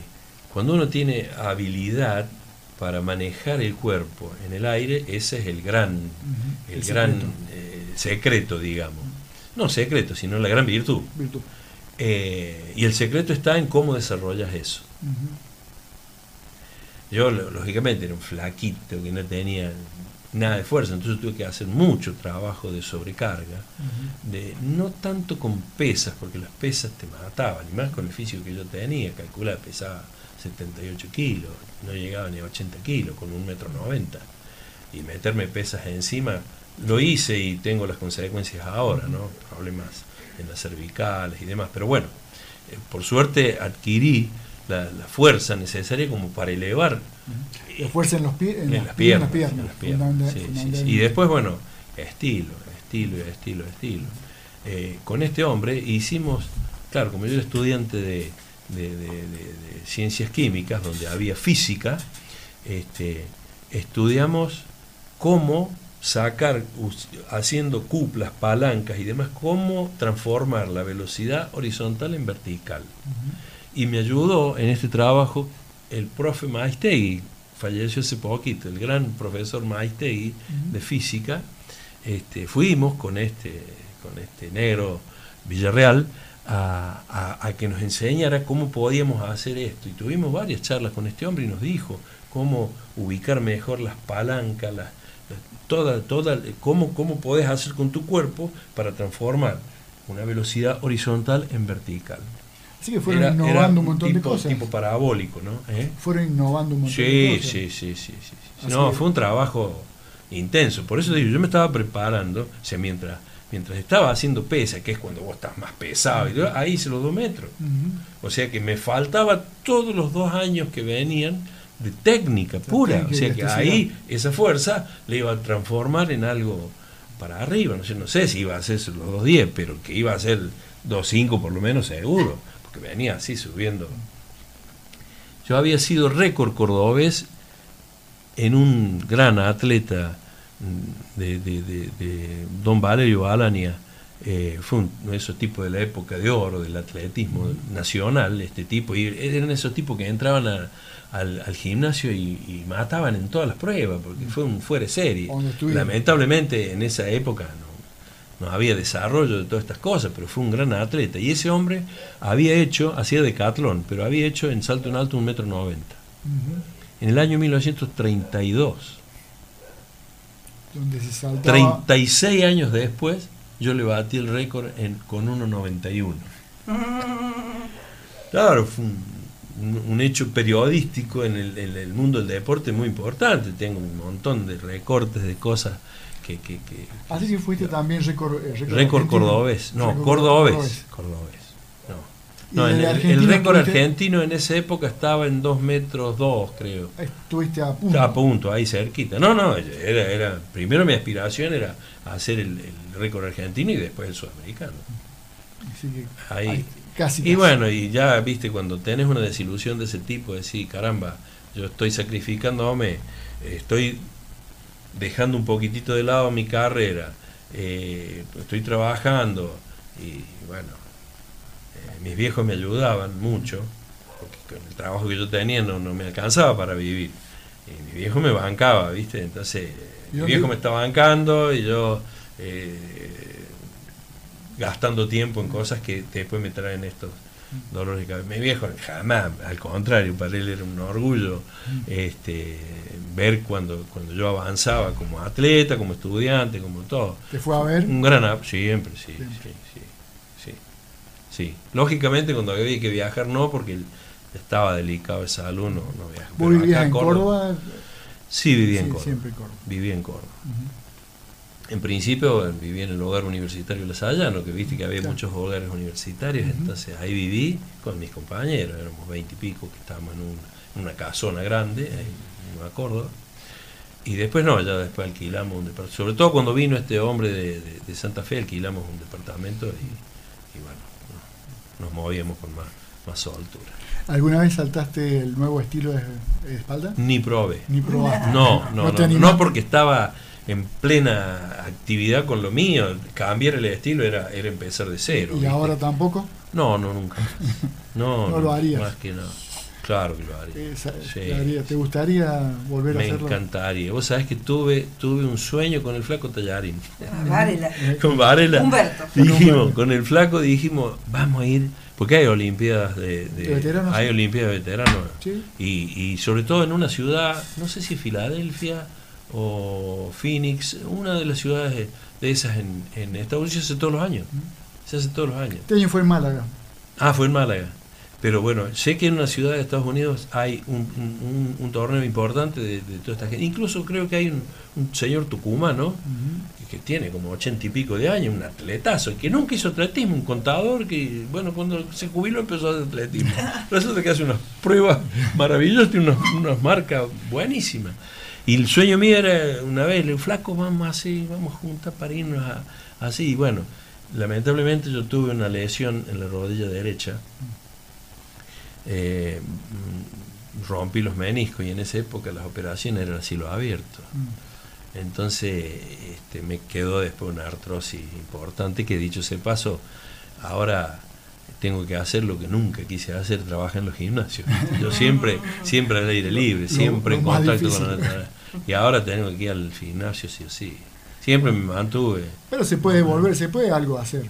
cuando uno tiene habilidad para manejar el cuerpo en el aire, ese es el gran, el, gran secreto. Eh, secreto. digamos. No secreto, sino la gran virtud. Eh, y el secreto está en cómo desarrollas eso. Yo, lógicamente, era un flaquito que no tenía nada de fuerza, entonces tuve que hacer mucho trabajo de sobrecarga, de no tanto con pesas, porque las pesas te mataban, y más con el físico que yo tenía, calcula, pesaba 78 kilos, no llegaba ni a 80 kilos, con un metro 90. Y meterme pesas encima, lo hice y tengo las consecuencias ahora, ¿no? Problemas en las cervicales y demás. Pero bueno, eh, por suerte adquirí la, fuerza necesaria como para elevar. La fuerza en, los pies en, las, piernas. Y después, bueno, estilo, estilo, estilo, estilo. Eh, con este hombre hicimos, claro, como yo era estudiante de, de, ciencias químicas, donde había física, este, estudiamos cómo sacar, haciendo cuplas, palancas y demás, cómo transformar la velocidad horizontal en vertical. Y me ayudó en este trabajo el profe Maistegui, falleció hace poquito, el gran profesor Maistegui de física. Este, fuimos con este, con este negro Villarreal a, que nos enseñara cómo podíamos hacer esto. Y tuvimos varias charlas con este hombre y nos dijo cómo ubicar mejor las palancas, las, toda, toda, cómo, cómo podés hacer con tu cuerpo para transformar una velocidad horizontal en vertical. Así que fueron innovando un montón de cosas. tipo parabólico, ¿no? ¿Eh? Fueron innovando un montón de cosas. Sí, sí, sí, sí. No, fue un trabajo intenso. Por eso digo, yo me estaba preparando, o sea, mientras mientras estaba haciendo pesa, que es cuando vos estás más pesado, ahí hice los dos metros. O sea que me faltaba todos los dos años que venían de técnica pura. o sea que ahí esa fuerza le iba a transformar en algo para arriba. No sé, no sé si iba a ser los dos diez, pero que iba a ser dos cinco por lo menos seguro, porque venía así subiendo. Yo había sido récord cordobés en un gran atleta de, de, Don Valerio Alania, eh, fue un, esos tipos de la época de oro del atletismo nacional, este tipo, y eran esos tipos que entraban al, gimnasio y, mataban en todas las pruebas, porque fue un fuera serie. Lamentablemente en esa época no había desarrollo de todas estas cosas, pero fue un gran atleta. Y ese hombre había hecho, hacía decatlón, pero había hecho en salto en alto un metro noventa. En el año 1932. Donde se saltaba... 36 años después, yo le batí el récord en, con 1.91. Claro, fue un, hecho periodístico en el, en el mundo del deporte muy importante. Tengo un montón de recortes de cosas que, que, Así que fuiste también récord, eh, récord, cordobés. No, cordobés. Cordobés. No. el, récord argentino en esa época estaba en 2 metros 2, creo. Estuviste a punto. a punto, ahí cerquita. No, no, era, era primero mi aspiración era hacer el, récord argentino y después el sudamericano. ahí. Casi, y bueno, y ya viste, cuando tenés una desilusión de ese tipo, decir, caramba, yo estoy sacrificándome, estoy dejando un poquitito de lado mi carrera, eh, estoy trabajando y bueno, mis viejos me ayudaban mucho, porque con el trabajo que yo tenía no, me alcanzaba para vivir. Y mi viejo me bancaba, ¿viste? Entonces, mi viejo me estaba bancando y yo eh, gastando tiempo en cosas que después me traen estos dolores de cabeza. Mi viejo jamás, al contrario, para él era un orgullo este, ver cuando, cuando yo avanzaba como atleta, como estudiante, como todo. ¿Te fue a ver? Un gran siempre, sí, sí, sí, sí, Lógicamente cuando había que viajar no, porque estaba delicado de salud, no, no viajaba. ¿Vos vivías en Córdoba? Sí, vivía en Córdoba. Siempre en Córdoba. Vivía en Córdoba. En principio viví en el hogar universitario La Sayano, que viste que había muchos hogares universitarios, entonces ahí viví con mis compañeros, éramos veinte y pico que estábamos en, una casona grande, en Nueva Córdoba. Y después no, ya después alquilamos un departamento. Sobre todo cuando vino este hombre de, Santa Fe, alquilamos un departamento y, bueno, nos movíamos con más, más soltura. ¿Alguna vez saltaste el nuevo estilo de, espalda? Ni probé. Ni probaste. No, no, no, no porque estaba en plena actividad con lo mío. Cambiar el estilo era, era empezar de cero. ¿Y ahora tampoco? No, no, nunca. No, no, lo harías. Más que no. Claro que lo haría. ¿Te gustaría volver a hacerlo? Me encantaría. Vos sabés que tuve tuve un sueño con el flaco Tallarín. Ah, Varela. con Varela. Humberto. Dijimos, con el flaco dijimos, vamos a ir, porque hay Olimpiadas de, veteranos. Hay Olimpiadas de veteranos. Y, y sobre todo en una ciudad, no sé si Filadelfia o Phoenix, una de las ciudades de, esas en, en, Estados Unidos se hace todos los años. Se hace todos los años. Este año fue en Málaga. Ah, fue en Málaga. Pero bueno, sé que en una ciudad de Estados Unidos hay un, un, torneo importante de, toda esta gente. Incluso creo que hay un, señor tucumano que, tiene como ochenta y pico de años, un atletazo, que nunca hizo atletismo, un contador que, bueno, cuando se jubiló empezó a hacer atletismo. Resulta que hace unas pruebas maravillosas, tiene unas, unas marcas buenísimas. Y el sueño mío era una vez, el flaco, vamos así, vamos juntas para irnos así. Y bueno, lamentablemente yo tuve una lesión en la rodilla derecha. Eh, rompí los meniscos y en esa época las operaciones eran así los abiertos. Mm. Entonces este, me quedó después una artrosis importante que dicho ese paso, ahora tengo que hacer lo que nunca quise hacer, trabajar en los gimnasios. Yo siempre, siempre al aire libre, siempre en contacto con la naturaleza. Y ahora tengo que ir al gimnasio sí o sí. Siempre me mantuve. Pero se puede volver, se puede algo hacer.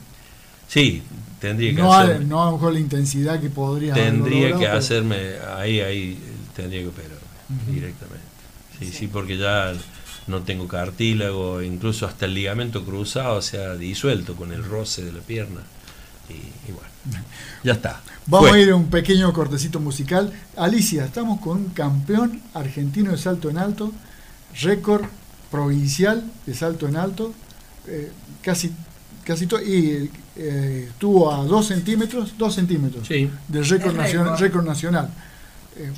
Sí, tendría que no hacerme. no a lo mejor la intensidad que podría Tendría que hacerme, ahí, ahí, tendría que operarme directamente. Sí, sí, porque ya no tengo cartílago, incluso hasta el ligamento cruzado se ha disuelto con el roce de la pierna. Y, bueno, ya está. Vamos a ir a un pequeño cortecito musical. Alicia, estamos con un campeón argentino de salto en alto, récord provincial de salto en alto, eh, casi, casi todo, y eh, estuvo a 2 centímetros, 2 centímetros del récord, nacional, récord nacional.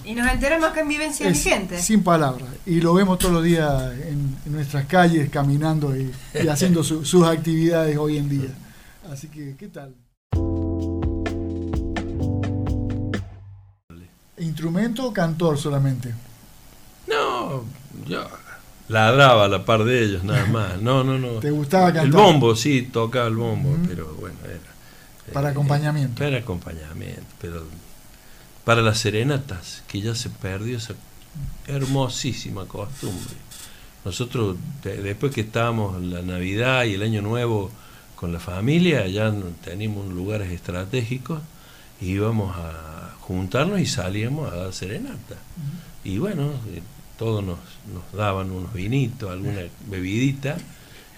y nos enteramos que en vivencia vigente. Sin palabras. Y lo vemos todos los días en, nuestras calles, caminando y, haciendo sus actividades hoy en día. Así que, ¿qué tal? ¿Instrumento o cantor solamente? No, yo ladraba a la par de ellos, nada más. No, no, no. ¿Te gustaba cantar? El bombo, sí, tocaba el bombo, pero bueno, era. Para acompañamiento. Para acompañamiento, pero para las serenatas, que ya se perdió esa hermosísima costumbre. Nosotros, después que estábamos la Navidad y el Año Nuevo con la familia, ya teníamos lugares estratégicos, íbamos a juntarnos y salíamos a dar serenata. Y bueno, eh, todos nos, nos daban unos vinitos, alguna bebidita,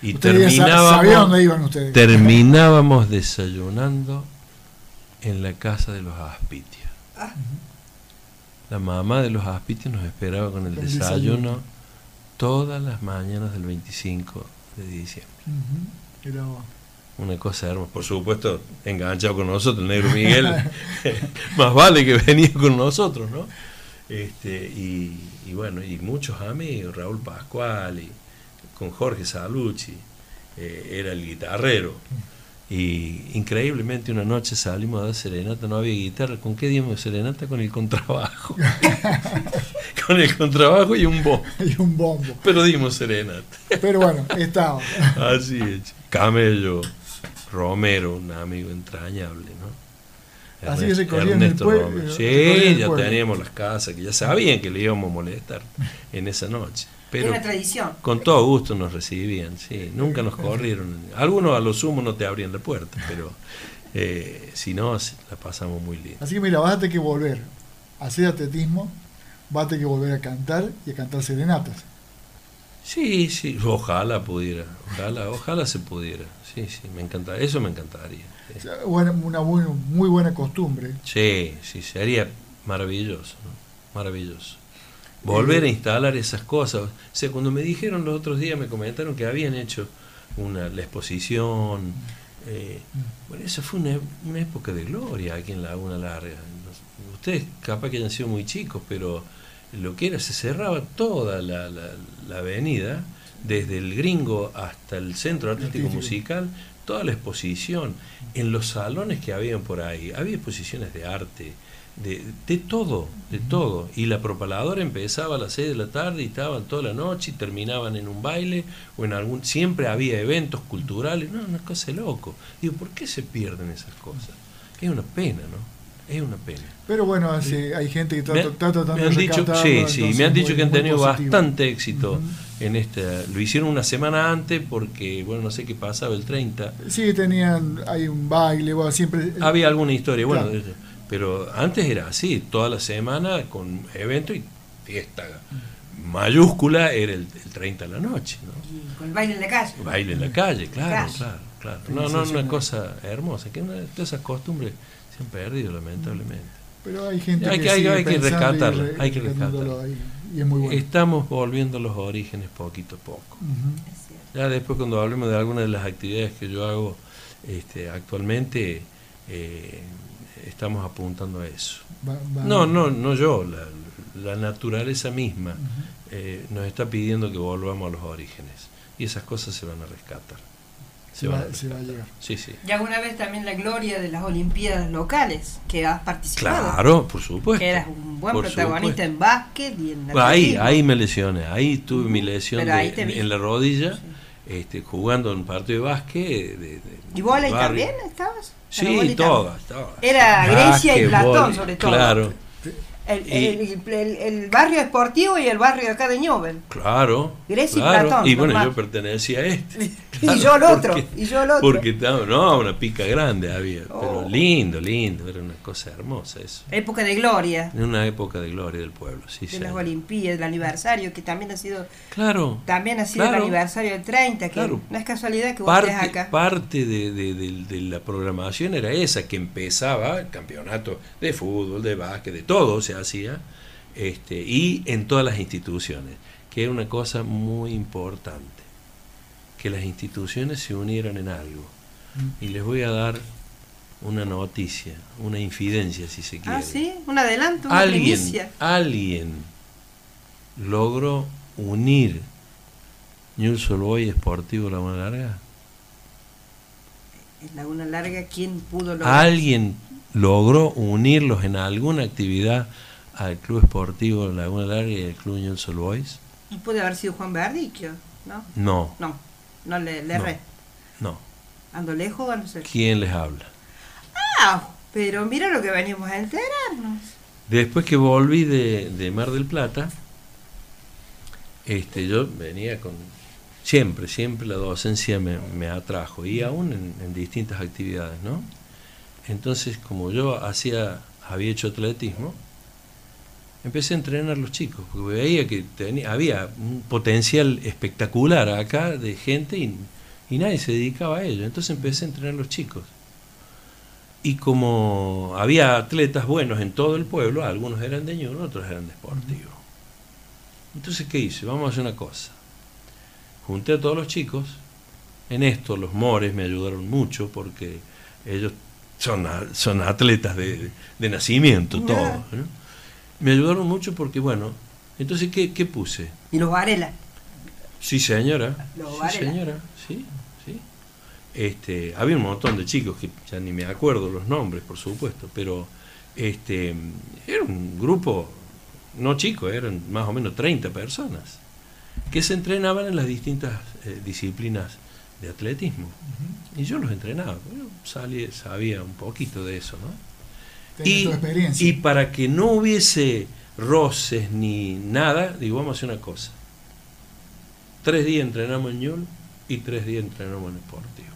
y terminábamos, terminábamos desayunando en la casa de los Aspitios. Ah. La mamá de los Aspitios nos esperaba con el, desayuno, todas las mañanas del 25 de diciembre. Una cosa hermosa. Por supuesto, enganchado con nosotros, el negro Miguel, más vale que venía con nosotros, ¿no? Este, y, bueno, y muchos amigos, Raúl Pascual, y con Jorge Salucci, eh, era el guitarrero. Y increíblemente una noche salimos a dar serenata, no había guitarra. ¿Con qué dimos serenata? Con el contrabajo. con el contrabajo y un bombo. y un bombo. Pero dimos serenata. Pero bueno, estaba. Así es. Camello, Romero, un amigo entrañable, ¿no? Así que se corrían el pueblo. Sí, ya teníamos las casas, que ya sabían que le íbamos a molestar en esa noche. Pero tradición. Con todo gusto nos recibían, sí. Nunca nos corrieron. Algunos a lo sumo no te abrían la puerta, pero eh, si no, la pasamos muy bien. Así que mira, vas a tener que volver a hacer atletismo, vas a tener que volver a cantar y a cantar serenatas. Sí, sí, ojalá pudiera, ojalá, ojalá se pudiera. Sí, sí, me encantaría, eso me encantaría. una muy buena costumbre. Sí, sí, sería maravilloso, maravilloso volver a instalar esas cosas. O sea, cuando me dijeron los otros días, me comentaron que habían hecho una, la exposición. Eh, bueno, eso fue una, una, época de gloria aquí en Laguna Larga. Ustedes capaz que hayan sido muy chicos, pero lo que era, se cerraba toda la, la, avenida, desde el gringo hasta el centro artístico musical, toda la exposición, en los salones que habían por ahí, había exposiciones de arte, de, de, todo, de todo. Y la propaladora empezaba a las 6 de la tarde y estaban toda la noche y terminaban en un baile o en algún... Siempre había eventos culturales, no, una cosa de loco. Digo, ¿por qué se pierden esas cosas? Es una pena, ¿no? Es una pena. Pero bueno, hay gente que está, tratando me han dicho, Sí, sí, me han dicho que han tenido bastante éxito en este. Lo hicieron una semana antes porque, bueno, no sé qué pasaba el 30. Sí, tenían, hay un baile, bueno, siempre... Había alguna historia, bueno... Pero antes era así, toda la semana con evento y fiesta mayúscula era el, 30 de la noche. ¿no? con el baile en la calle. baile en la calle, claro, claro, claro. No, no, una cosa hermosa, que todas esas costumbres se han perdido lamentablemente. Pero hay gente hay que, hay, hay que rescatarla, hay que rescatarla. Y es muy bueno. Estamos volviendo a los orígenes poquito a poco. Ya después cuando hablemos de algunas de las actividades que yo hago este, actualmente, eh, estamos apuntando a eso. No, no, no yo, la, naturaleza misma eh, nos está pidiendo que volvamos a los orígenes y esas cosas se van a rescatar. Se, va, a llegar. Sí, sí. Y alguna vez también la gloria de las Olimpiadas locales, que has participado. Claro, por supuesto. Que eras un buen protagonista en básquet y en Ahí, ahí me lesioné, ahí tuve mi lesión en, la rodilla, este, jugando un partido de básquet. De, ¿Y vos también estabas? Sí, todas, Era Grecia y Platón, sobre todo. Claro. El, barrio deportivo y el barrio acá de Ñovel. Claro. Grecia y Platón. Y bueno, yo pertenecía a este. y yo al otro. y yo al otro. Porque no, una pica grande había. Pero oh. lindo, lindo. Era una cosa hermosa eso. Época de gloria. Una época de gloria del pueblo, sí, De las Olimpiadas, el aniversario, que también ha sido. Claro. También ha sido el aniversario del 30, que no es casualidad que vos parte, estés acá. Parte de, de, de, la programación era esa, que empezaba el campeonato de fútbol, de básquet, de todo, o sea, hacía, este, y en todas las instituciones, que es una cosa muy importante, que las instituciones se unieran en algo. Mm. Y les voy a dar una noticia, una infidencia si se quiere. Ah, sí, un adelanto, una alguien, primicia. Alguien logró unir News Boy Esportivo Laguna Larga. En Laguna Larga, ¿quién pudo lograr? Alguien logró unirlos en alguna actividad al Club Esportivo Laguna Larga y al Club Unión Sol Boys? ¿Y puede haber sido Juan Berdicchio? ¿No? No. No, no le, le no, No. ¿Ando lejos no sé? ¿Quién les habla? Ah, pero mira lo que venimos a enterarnos. Después que volví de, de Mar del Plata, este, yo venía con siempre, siempre la docencia me, atrajo y aún en, distintas actividades, ¿no? Entonces, como yo hacía, había hecho atletismo, empecé a entrenar a los chicos, porque veía que tenía, había un potencial espectacular acá de gente y, y nadie se dedicaba a ello. Entonces empecé a entrenar a los chicos. Y como había atletas buenos en todo el pueblo, algunos eran de Ñuno, otros eran de Sportivo. Entonces, ¿qué hice? Vamos a hacer una cosa. Junté a todos los chicos. En esto los mores me ayudaron mucho porque ellos son, son atletas de, nacimiento, todos. Me ayudaron mucho porque, bueno, entonces, ¿qué, qué puse? ¿Y los Varela? Sí, señora. sí, señora, sí. Este, había un montón de chicos que ya ni me acuerdo los nombres, por supuesto, pero este, era un grupo no chico, eran más o menos 30 personas que se entrenaban en las distintas eh, disciplinas de atletismo. Y yo los entrenaba, yo sabía un poquito de eso, ¿no? Y, y, para que no hubiese roces ni nada, digo, vamos a hacer una cosa. Tres días entrenamos en Ñul y tres días entrenamos en Sportivo.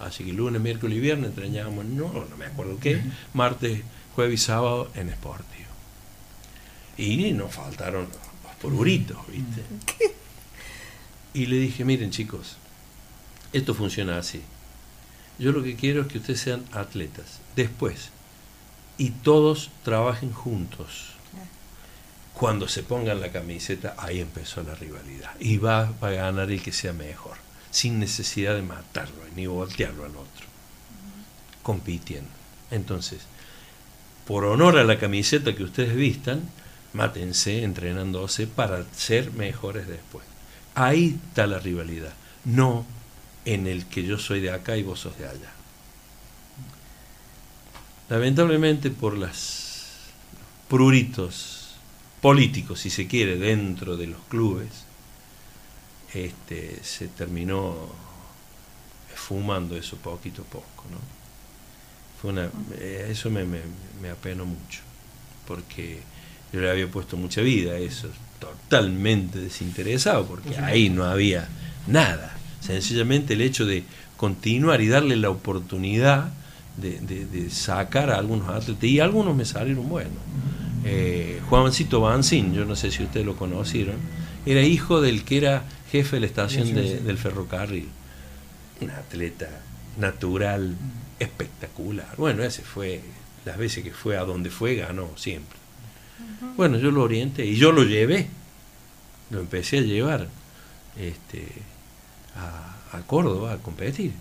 Así que lunes, miércoles y viernes entrenábamos, no, no me acuerdo qué, martes, jueves y sábado en Sportivo. Y nos faltaron los polvoritos, ¿viste? Y le dije, miren chicos, esto funciona así. Yo lo que quiero es que ustedes sean atletas. Después, y todos trabajen juntos. Cuando se pongan la camiseta, ahí empezó la rivalidad. Y va a ganar el que sea mejor sin necesidad de matarlo ni voltearlo al otro, compitiendo. Entonces, por honor a la camiseta que ustedes vistan, mátense entrenándose para ser mejores después. Ahí está la rivalidad, no en el que yo soy de acá y vos sos de allá. Lamentablemente por las pruritos políticos, si se quiere, dentro de los clubes, este, se terminó fumando eso poquito a poco. ¿no? Fue una, eh, eso me, me, me, apenó mucho, porque yo le había puesto mucha vida a eso, totalmente desinteresado, porque ahí no había nada. Sencillamente el hecho de continuar y darle la oportunidad de, de, sacar a algunos atletas, y algunos me salieron buenos. Eh, Juancito yo no sé si ustedes lo conocieron, era hijo del que era jefe de la estación del ferrocarril. Un atleta natural, espectacular. Bueno, ese fue, las veces que fue a donde fue, ganó siempre. Bueno, yo lo orienté y yo lo llevé, lo empecé a llevar este, a, a Córdoba a competir.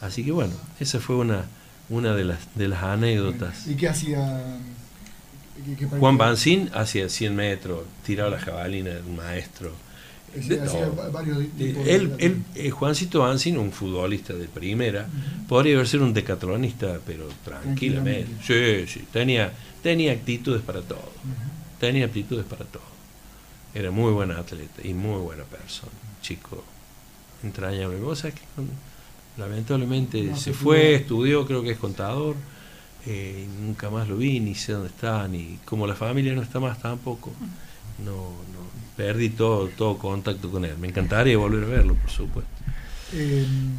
Así que bueno, esa fue una, una de, las, de las anécdotas. ¿Y qué hacía Juan Bancín hacía 100 metros, tiraba la jabalina del maestro. él, eh, Juancito Bancín, un futbolista de primera, podría haber sido un decatronista, pero tranquilamente. Sí, sí, tenía, tenía actitudes para todo. Tenía actitudes para todo. Era muy buen atleta y muy buena persona. Chico entrañable. Vos que lamentablemente se fue, estudió, creo que es contador eh, nunca más lo vi, ni sé dónde está, ni como la familia no está más tampoco, no, no perdí todo, todo contacto con él. Me encantaría volver a verlo, por supuesto. Em,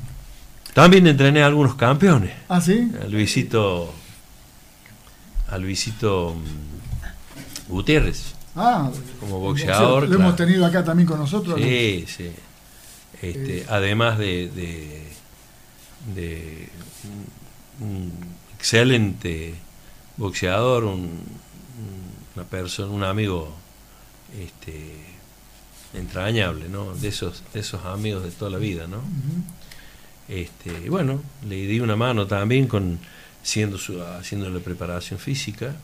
También entrené a algunos campeones. ¿Ah, sí? A Luisito, a Luisito mm, Gutiérrez. Ah, como boxeador. Lo hemos tenido acá también con nosotros. Sí, sí. Este, eh. Además de, de, de excelente boxeador, un, una persona, un amigo este, entrañable, ¿no? De esos, de esos amigos de toda la vida, ¿no? Este, bueno, le di una mano también con siendo su, haciendo la preparación física.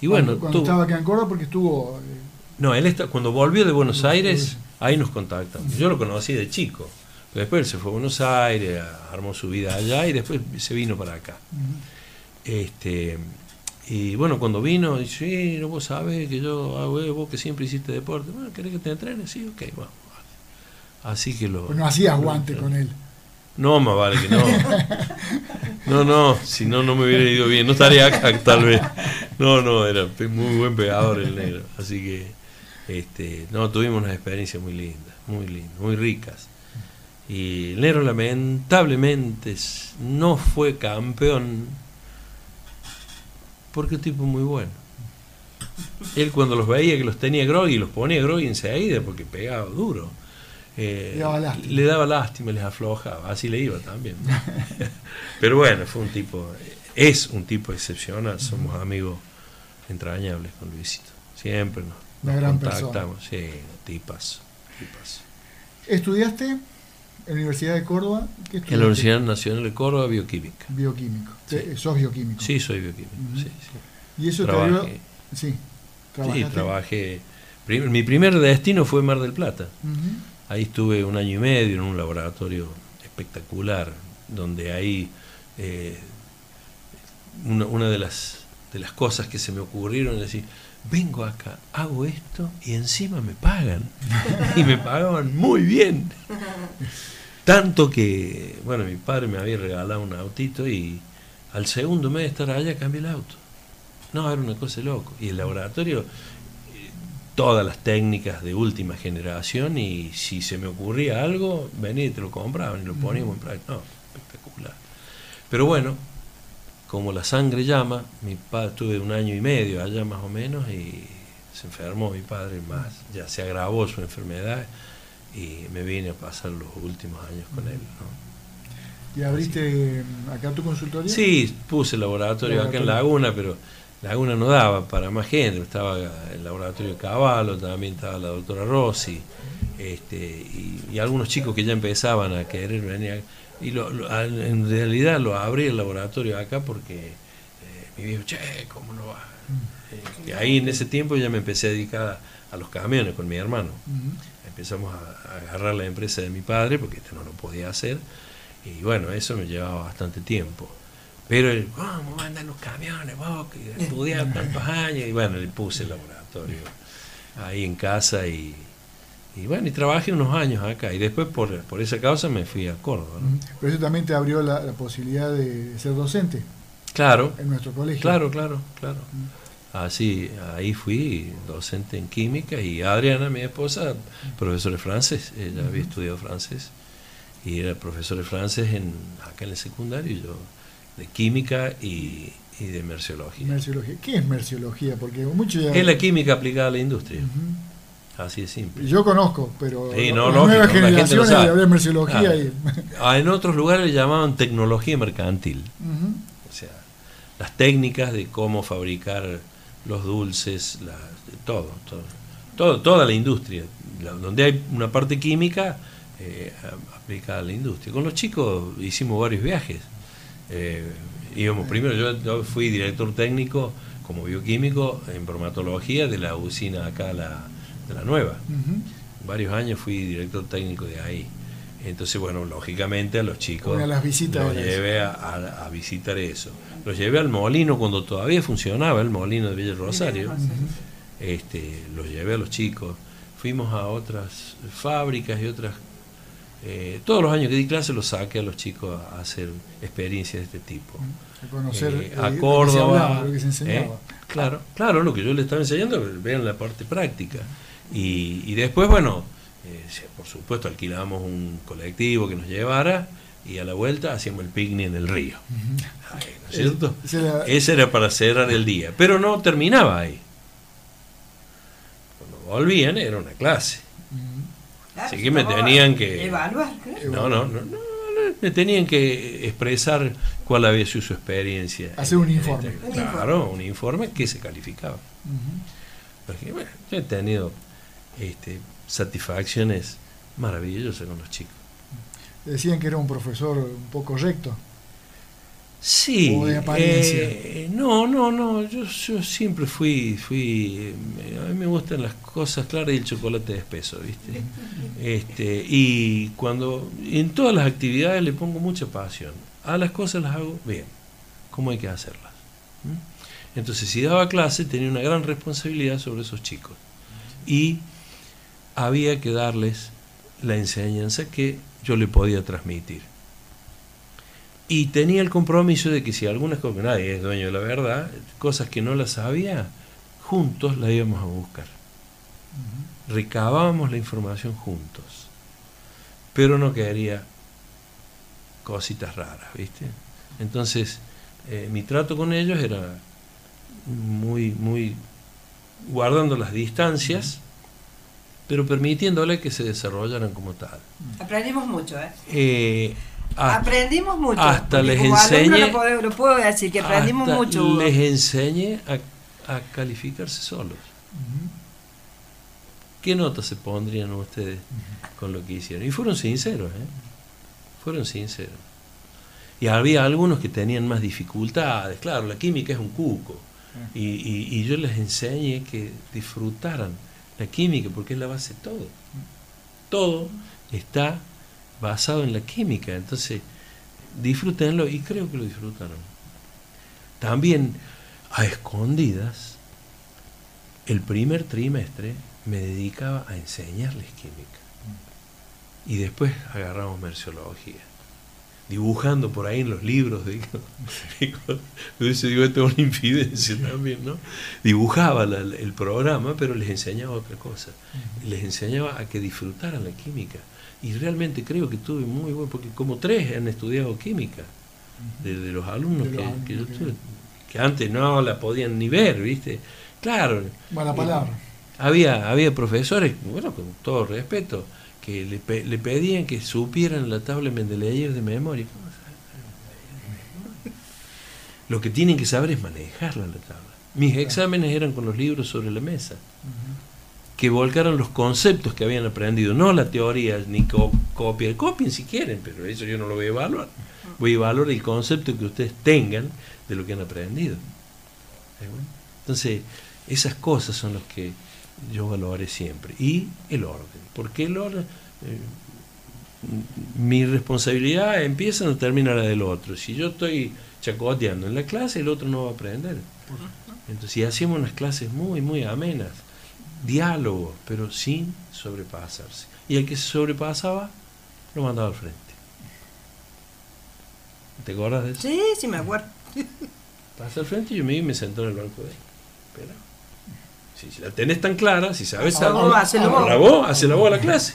Y bueno, cuando, estaba aquí en Córdoba porque estuvo eh, No, él está, cuando volvió de Buenos Aires, ahí nos contactamos. Yo lo conocí de chico. Después se fue a Buenos Aires, armó su vida allá y después se vino para acá. Este, y bueno, cuando vino, dice, sí, no vos sabés que yo hago, ah, vos que siempre hiciste deporte, bueno, ¿querés que te entrene? Sí, ok, bueno. Así que lo... Pues no hacías guante con él. No, más vale que no. No, no, si no, no me hubiera ido bien. No estaría acá, tal vez. No, no, era muy buen pegador el negro. Así que, este, no, tuvimos una experiencia muy linda. muy lindas, muy ricas. Y Nero lamentablemente no fue campeón porque es un tipo muy bueno. Él cuando los veía que los tenía groggy, los ponía groggy enseguida porque pegaba duro. Eh, le daba lástima, les aflojaba, así le iba también. Pero bueno, fue un tipo, es un tipo excepcional, somos amigos entrañables con Luisito. Siempre nos, contactamos, sí, tipas, ¿Estudiaste en la Universidad de Córdoba? en la Universidad Nacional de Córdoba, bioquímica. Bioquímico. ¿Sos bioquímico? Sí, soy bioquímico. sí, ¿Y eso trabajé, Sí, sí, trabajé. Mi primer destino fue Mar del Plata. Ahí estuve un año y medio en un laboratorio espectacular, donde ahí eh, una, de, las, de las cosas que se me ocurrieron es decir, vengo acá, hago esto y encima me pagan. y me pagaban muy bien. Tanto que, bueno, mi padre me había regalado un autito y al segundo mes de estar allá cambié el auto. No, era una cosa loco. Y el laboratorio todas las técnicas de última generación y si se me ocurría algo, venía y te lo compraban y lo poníamos en práctica. No, espectacular. Pero bueno, como la sangre llama, mi padre estuve un año y medio allá más o menos y se enfermó mi padre más, ya se agravó su enfermedad y me vine a pasar los últimos años con él. ¿Y abriste acá tu consultorio? Sí, puse laboratorio acá en Laguna, pero Laguna no daba para más gente, estaba el laboratorio de Caballo, también estaba la doctora Rossi, este, y, algunos chicos que ya empezaban a querer venir. Y en realidad lo abrí el laboratorio acá porque eh, mi viejo, che, ¿cómo no va? y este, ahí en ese tiempo ya me empecé a dedicar a, los camiones con mi hermano. Empezamos a, a, agarrar la empresa de mi padre porque este no lo podía hacer. Y bueno, eso me llevaba bastante tiempo. Pero él, ¿cómo mandan los camiones? Vos que estudiar tantos años. Y bueno, le puse el laboratorio ahí en casa y, y bueno, y trabajé unos años acá. Y después por, por esa causa me fui a Córdoba. Pero eso también te abrió la, posibilidad de ser docente. Claro. En nuestro colegio. Claro, claro, claro. Así, ahí fui docente en química y Adriana, mi esposa, profesora de francés. Ella había estudiado francés y era profesor de francés en, acá en el secundario y yo de química y, de merciología. ¿Qué es merciología? Porque mucho Es la química aplicada a la industria. Así de simple. Yo conozco, pero no, las nuevas generaciones de merciología. Ah, en otros lugares le llamaban tecnología mercantil. O sea, las técnicas de cómo fabricar los dulces, la, todo, todo, toda la industria. donde hay una parte química eh, aplicada a la industria. Con los chicos hicimos varios viajes. Eh, íbamos primero, yo, fui director técnico como bioquímico en bromatología de la usina acá, la, de la nueva. Varios años fui director técnico de ahí. Entonces, bueno, lógicamente a los chicos las visitas los llevé a, visitar eso. Los llevé al molino cuando todavía funcionaba el molino de Villa Rosario. Este, los llevé a los chicos. Fuimos a otras fábricas y otras eh, todos los años que di clase los saqué a los chicos a hacer experiencias de este tipo. A conocer eh, a Córdoba. Eh, claro, claro, lo que yo les estaba enseñando, vean la parte práctica. Y, después, bueno, por supuesto alquilábamos un colectivo que nos llevara y a la vuelta hacíamos el picnic en el río. ¿No es cierto? Ese era para cerrar el día. Pero no terminaba ahí. Cuando volvían era una clase. Así que me tenían que... Evaluar, No, no, no, no, me tenían que expresar cuál había sido su experiencia. Hacer un informe. claro, un informe que se calificaba. bueno, yo he tenido este, satisfacciones maravillosas con los chicos. Decían que era un profesor un poco recto. Sí, eh, no, no, no, yo, yo, siempre fui, fui, a mí me gustan las cosas claras y el chocolate espeso, ¿viste? Este, y cuando, en todas las actividades le pongo mucha pasión, a las cosas las hago bien, como hay que hacerlas. Entonces, si daba clase, tenía una gran responsabilidad sobre esos chicos y había que darles la enseñanza que yo le podía transmitir y tenía el compromiso de que si algunas cosas, nadie es dueño de la verdad, cosas que no las sabía, juntos las íbamos a buscar. recabábamos la información juntos, pero no quería cositas raras, ¿viste? Entonces, eh, mi trato con ellos era muy, muy guardando las distancias, pero permitiéndole que se desarrollaran como tal. Aprendimos mucho, ¿eh? eh aprendimos mucho. Hasta les. Lo puedo, decir, que aprendimos mucho. Les enseñé a, calificarse solos. ¿Qué notas se pondrían ustedes con lo que hicieron? Y fueron sinceros, ¿eh? Fueron sinceros. Y había algunos que tenían más dificultades. Claro, la química es un cuco. Y, y, yo les enseñé que disfrutaran la química porque es la base de todo. Todo está basado en la química. Entonces, disfrútenlo y creo que lo disfrutaron. También a escondidas, el primer trimestre me dedicaba a enseñarles química. Y después agarramos merciología dibujando por ahí en los libros, digo, digo, digo esto es una infidencia también, ¿no? Dibujaba el programa, pero les enseñaba otra cosa. Les enseñaba a que disfrutaran la química. Y realmente creo que tuve muy bueno, porque como tres han estudiado química, de, los alumnos que, yo tuve, que antes no la podían ni ver, ¿viste? Claro. Buena palabra. había, había profesores, bueno, con todo respeto, que le, le, pedían que supieran la tabla Mendeleev de memoria. Lo que tienen que saber es manejarla la tabla. Mis exámenes eran con los libros sobre la mesa, que volcaron los conceptos que habían aprendido, no la teoría ni copia. Copien si quieren, pero eso yo no lo voy a evaluar. Voy a evaluar el concepto que ustedes tengan de lo que han aprendido. Entonces, esas cosas son las que yo valoraré siempre. Y el orden. Porque el orden, eh, mi responsabilidad empieza no termina la del otro. Si yo estoy chacoteando en la clase, el otro no va a aprender. Entonces, si hacíamos unas clases muy, muy amenas, diálogo, pero sin sobrepasarse. Y el que se sobrepasaba, lo mandaba al frente. ¿Te acuerdas de eso? Sí, sí me acuerdo. Pasa al frente y yo me, me sentó en el banco de él. Si, la tenés tan clara, si sabes ah, algo, la voz, hace la voz a la clase.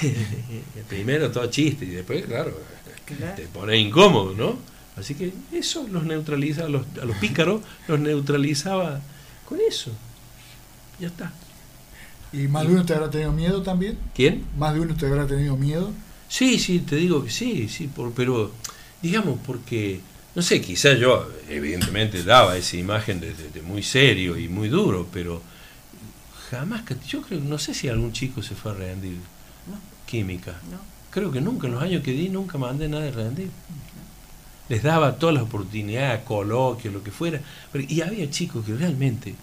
Primero todo chiste y después, claro, te pone incómodo, ¿no? Así que eso los neutraliza, a los, a los pícaros los neutralizaba con eso. Ya está. ¿Y más de uno te habrá tenido miedo también? ¿Quién? ¿Más de uno te habrá tenido miedo? Sí, sí, te digo que sí, sí, por, pero digamos porque no sé, quizás yo evidentemente daba esa imagen de, muy serio y muy duro, pero jamás, yo creo, no sé si algún chico se fue a rendir. Química. Creo que nunca, en los años que di, nunca mandé nada de rendir. Les daba todas las oportunidades, coloquios, lo que fuera. y había chicos que realmente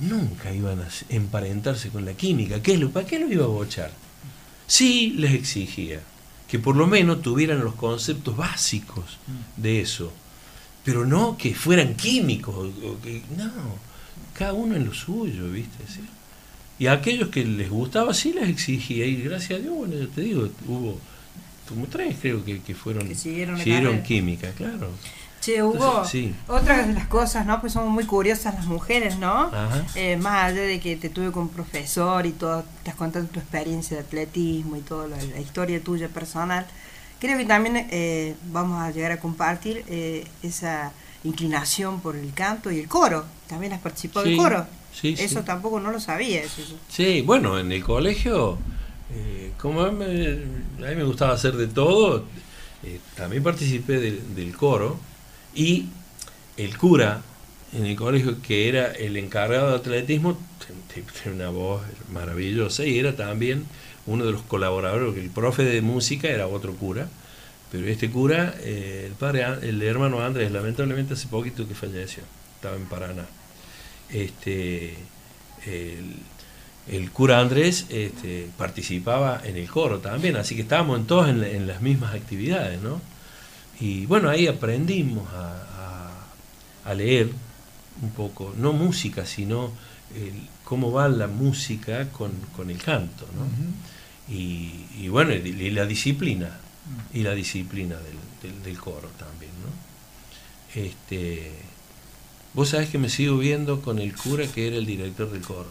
nunca iban a emparentarse con la química. ¿Qué lo, ¿Para qué lo iba a bochar? Sí les exigía que por lo menos tuvieran los conceptos básicos de eso, pero no que fueran químicos, o que, no, cada uno en lo suyo, ¿viste? Y a aquellos que les gustaba sí les exigía, y gracias a Dios, bueno, yo te digo, hubo como tres creo que, que fueron, que siguieron química, claro. Che, Hugo, otra de las cosas, ¿no? Pues somos muy curiosas las mujeres, ¿no? Eh, más allá de que te tuve con profesor y todo, te has contado tu experiencia de atletismo y toda la, historia tuya personal, creo que también eh, vamos a llegar a compartir eh, esa inclinación por el canto y el coro. También has participado del coro. Sí, eso tampoco no lo sabía. Eso. Sí, bueno, en el colegio, como a mí, me gustaba hacer de todo, también participé del coro y el cura en el colegio, que era el encargado de atletismo, tenía una voz maravillosa y era también uno de los colaboradores, porque el profe de música era otro cura, pero este cura, eh, el padre, el hermano Andrés, lamentablemente hace poquito que falleció, estaba en Paraná. Este, el, cura Andrés este, participaba en el coro también, así que estábamos todos en las mismas actividades, ¿no? Y bueno, ahí aprendimos a, leer un poco, no música, sino cómo va la música con, el canto, ¿no? y, bueno, y, la disciplina, y la disciplina del, del, coro también, ¿no? Este, vos sabés que me sigo viendo con el cura que era el director del coro.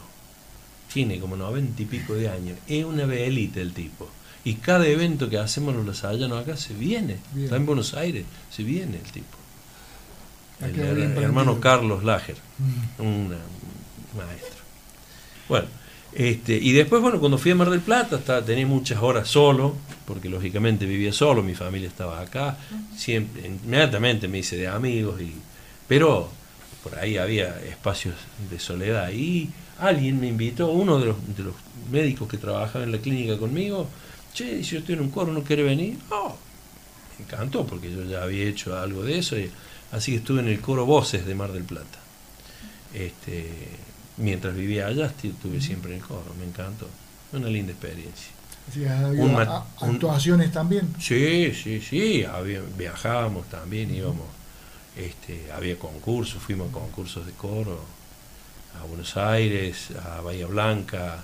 tiene como noventa y pico de años, es una velita el tipo. Y cada evento que hacemos los lasallanos acá se viene. Está en Buenos Aires, se viene el tipo. El, hermano Carlos Lager, mm. un maestro. Bueno, este, y después, bueno, cuando fui a Mar del Plata, estaba, tenía muchas horas solo, porque lógicamente vivía solo, mi familia estaba acá, siempre, inmediatamente me hice de amigos, y, pero por ahí había espacios de soledad. Y alguien me invitó, uno de los, de los médicos que trabajaba en la clínica conmigo, che, si yo estoy en un coro, ¿no quiere venir? Oh, me encantó, porque yo ya había hecho algo de eso, y, así que estuve en el coro Voces de Mar del Plata. Este, mientras vivía allá estuve siempre en el coro, me encantó. Una linda experiencia. ¿Actuaciones también? Sí, sí, sí, viajábamos también, íbamos, este, había concursos, fuimos a concursos de coro, a Buenos Aires, a Bahía Blanca,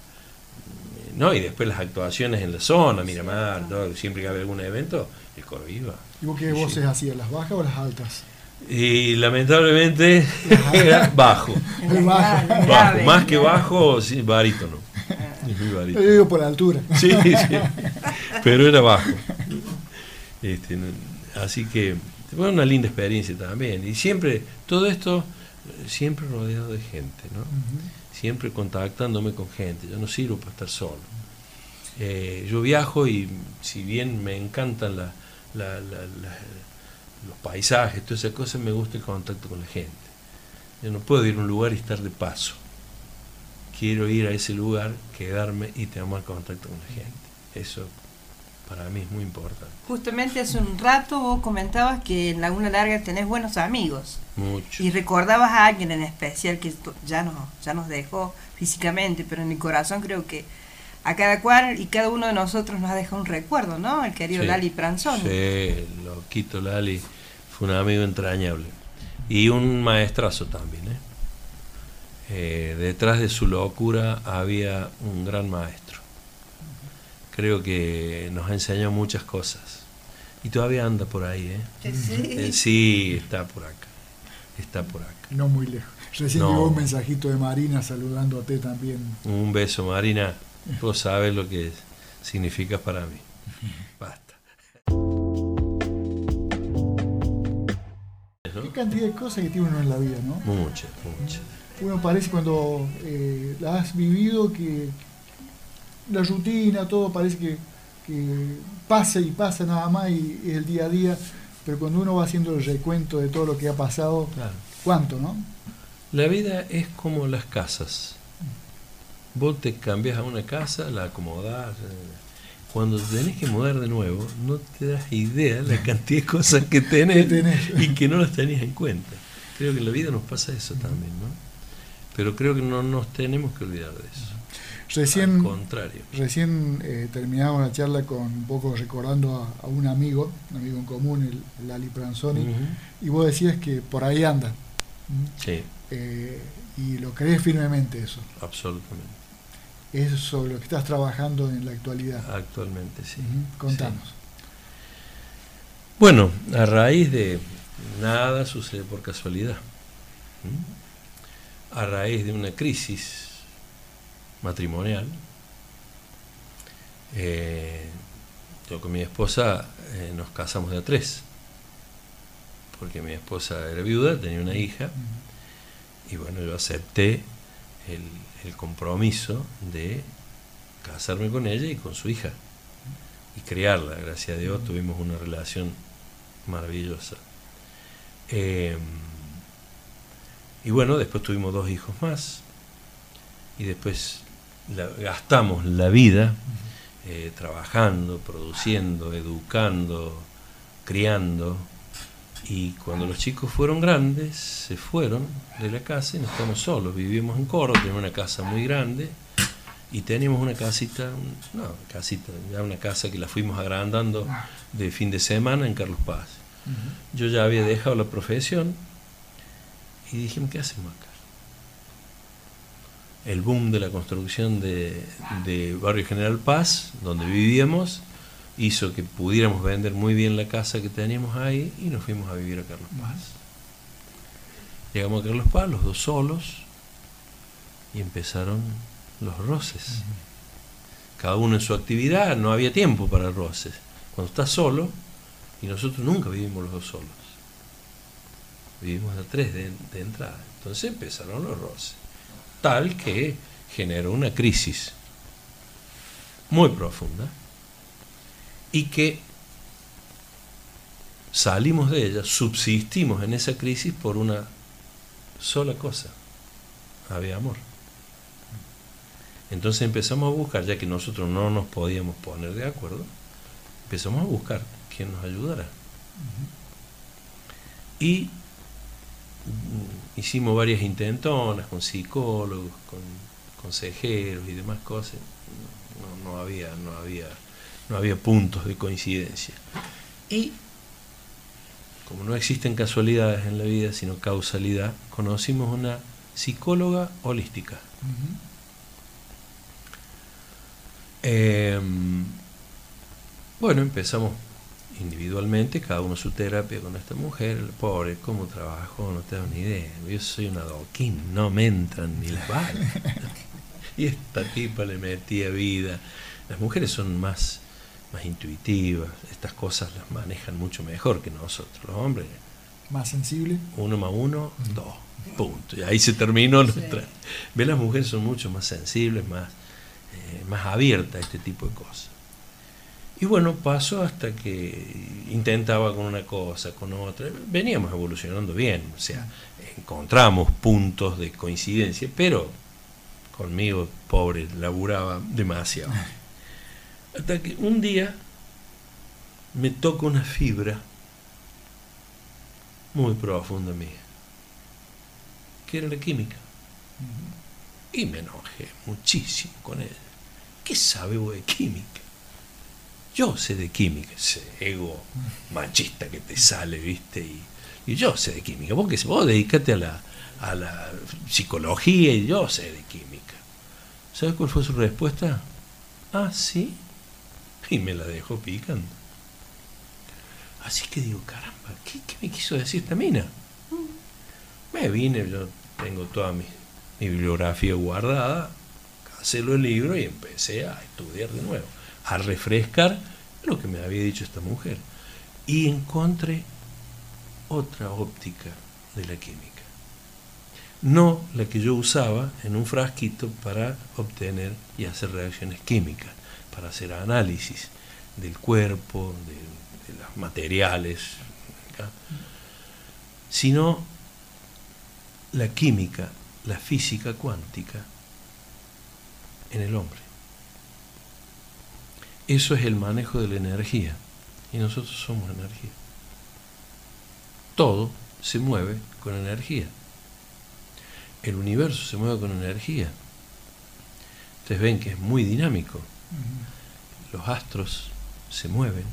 no, y después las actuaciones en la zona, Miramar, siempre que había algún evento, el coro iba. ¿Y vos qué voces hacías, las bajas o las altas? Y lamentablemente era bajo. bajo. Más que bajo, sí, barítono. Yo digo por la altura. Sí, sí. Pero era bajo. Este, así que fue una linda experiencia también. Y siempre, todo esto, siempre rodeado de gente, ¿no? Siempre contactándome con gente. Yo no sirvo para estar solo. Eh, yo viajo y si bien me encantan los paisajes, todas esas cosas, me gusta el contacto con la gente. Yo no puedo ir a un lugar y estar de paso. Quiero ir a ese lugar, quedarme y tener contacto con la gente. Eso para mí es muy importante. Justamente hace un rato vos comentabas que en Laguna Larga tenés buenos amigos. Mucho. Y recordabas a alguien en especial que ya nos, ya nos dejó físicamente, pero en mi corazón creo que a cada cual y cada uno de nosotros nos ha dejado un recuerdo, ¿no? El querido Lali Pranzoni. Sí, loquito Lali, fue un amigo entrañable. Y un maestrazo también, ¿eh? ¿eh? detrás de su locura había un gran maestro. Creo que nos ha enseñado muchas cosas. Y todavía anda por ahí, ¿eh? Sí, eh, sí está por acá. Está por acá. No muy lejos. Recién llegó un mensajito de Marina saludándote también. Un beso, Marina. Vos sabes lo que significa para mí. Basta. Qué cantidad de cosas que tiene uno en la vida, ¿no? Muchas, muchas. Uno parece cuando eh, la has vivido que la rutina, todo parece que, pasa y pasa nada más y es el día a día, pero cuando uno va haciendo el recuento de todo lo que ha pasado, ¿cuánto, no? La vida es como las casas Vos te cambias a una casa, la acomodás. Eh, cuando tenés que mudar de nuevo, no te das idea la cantidad de cosas que tenés, y que no las tenías en cuenta. Creo que en la vida nos pasa eso también, ¿no? Pero creo que no nos tenemos que olvidar de eso. Recién, Al contrario. Recién eh, terminamos la charla con un poco recordando a, un amigo, un amigo en común, el, Lali Pranzoni, y vos decías que por ahí anda. Sí. Eh, y lo crees firmemente eso. Absolutamente es sobre lo que estás trabajando en la actualidad. Actualmente, sí. Contanos. Bueno, a raíz de nada sucede por casualidad. A raíz de una crisis matrimonial, eh, yo con mi esposa eh, nos casamos de a tres, porque mi esposa era viuda, tenía una hija, y bueno, yo acepté el, el compromiso de casarme con ella y con su hija y criarla. Gracias a Dios tuvimos una relación maravillosa. Em, y bueno, después tuvimos dos hijos más y después gastamos la vida eh, trabajando, produciendo, educando, criando y cuando los chicos fueron grandes, se fueron de la casa y nos quedamos solos. Vivimos en Coro, teníamos una casa muy grande y teníamos una casita, no, casita, ya una casa que la fuimos agrandando de fin de semana en Carlos Paz. Yo ya había dejado la profesión y dijimos, ¿qué hacemos acá? El boom de la construcción de, de Barrio General Paz, donde vivíamos, hizo que pudiéramos vender muy bien la casa que teníamos ahí y nos fuimos a vivir a Carlos Paz. Llegamos a Carlos Paz, los dos solos, y empezaron los roces. Cada uno en su actividad, no había tiempo para roces. Cuando estás solo, y nosotros nunca vivimos los dos solos, vivimos a tres de, de entrada. Entonces empezaron los roces. Tal que generó una crisis muy profunda y que salimos de ella, subsistimos en esa crisis por una sola cosa, había amor. Entonces empezamos a buscar, ya que nosotros no nos podíamos poner de acuerdo, empezamos a buscar quien nos ayudara. Y hicimos varias intentonas con psicólogos, con consejeros y demás cosas. No, no, había, no había, no había puntos de coincidencia. Y como no existen casualidades en la vida, sino causalidad, conocimos una psicóloga holística. Em, bueno, empezamos individualmente, cada uno su terapia con esta mujer, pobre, cómo trabajó, no tengo ni idea. Yo soy una doquín, no me entran ni las balas. y esta tipa le metía vida. Las mujeres son más más intuitivas, estas cosas las manejan mucho mejor que nosotros, los hombres. Más sensible. Uno más uno, dos, punto. Y ahí se terminó nuestra. Ve, las mujeres son mucho más sensibles, más, eh, más abiertas a este tipo de cosas. Y bueno, pasó hasta que intentaba con una cosa, con otra. Veníamos evolucionando bien, o sea, encontramos puntos de coincidencia, pero conmigo, pobre, laburaba demasiado. Hasta que un día me toca una fibra muy profunda mía, que era la química. Y me enojé muchísimo con ella. ¿Qué sabe vos de química? Yo sé de química, ese ego machista que te sale, ¿viste? Y, yo sé de química. Vos, que, vos dedícate a la, la psicología y yo sé de química. ¿Sabes cuál fue su respuesta? Ah, sí y me la dejó picando. Así que digo, caramba, ¿qué, me quiso decir esta mina? Me vine, yo tengo toda mi, bibliografía guardada, lo el libro y empecé a estudiar de nuevo, a refrescar lo que me había dicho esta mujer. Y encontré otra óptica de la química. No la que yo usaba en un frasquito para obtener y hacer reacciones químicas para hacer análisis del cuerpo, de, los materiales, sino la química, la física cuántica en el hombre. Eso es el manejo de la energía y nosotros somos energía. Todo se mueve con energía. El universo se mueve con energía. Ustedes ven que es muy dinámico los astros se mueven,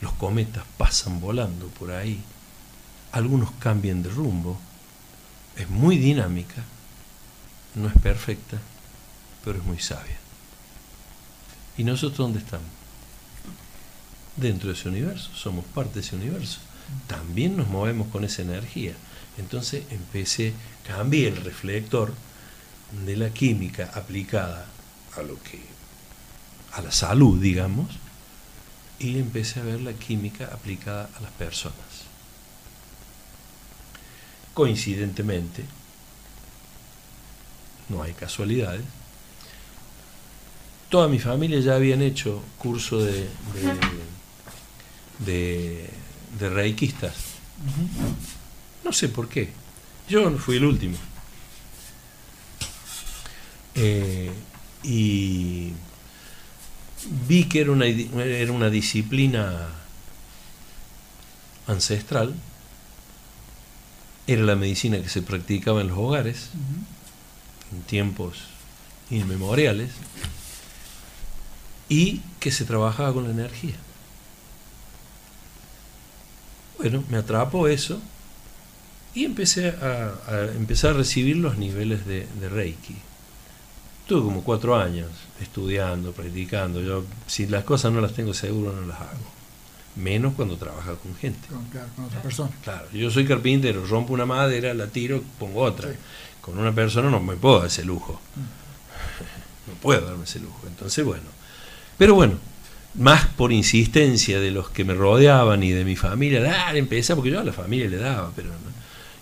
los cometas pasan volando por ahí, algunos cambian de rumbo, es muy dinámica, no es perfecta, pero es muy sabia. ¿Y nosotros dónde estamos? Dentro de ese universo, somos parte de ese universo. También nos movemos con esa energía. Entonces empecé, cambié el reflector de la química aplicada a lo que a la salud, digamos, y empecé a ver la química aplicada a las personas. Coincidentemente, no hay casualidades, toda mi familia ya habían hecho curso de, de, de, reikistas. No sé por qué. Yo fui el último. Eh, y vi que era una, era una disciplina ancestral, era la medicina que se practicaba en los hogares, en tiempos inmemoriales, y que se trabajaba con la energía. Bueno, me atrapó eso y empecé a, empezar a recibir los niveles de Reiki. Tuve como cuatro años estudiando, practicando. Yo, si las cosas no las tengo seguro, no las hago. Menos cuando trabaja con gente. Con, claro, con otra persona. Claro, yo soy carpintero, rompo una madera, la tiro, pongo otra. Con una persona no me puedo dar ese lujo. no puedo darme ese lujo. Entonces, bueno. Pero bueno, más por insistencia de los que me rodeaban y de mi familia, dale, empezá, porque yo a la familia le daba, pero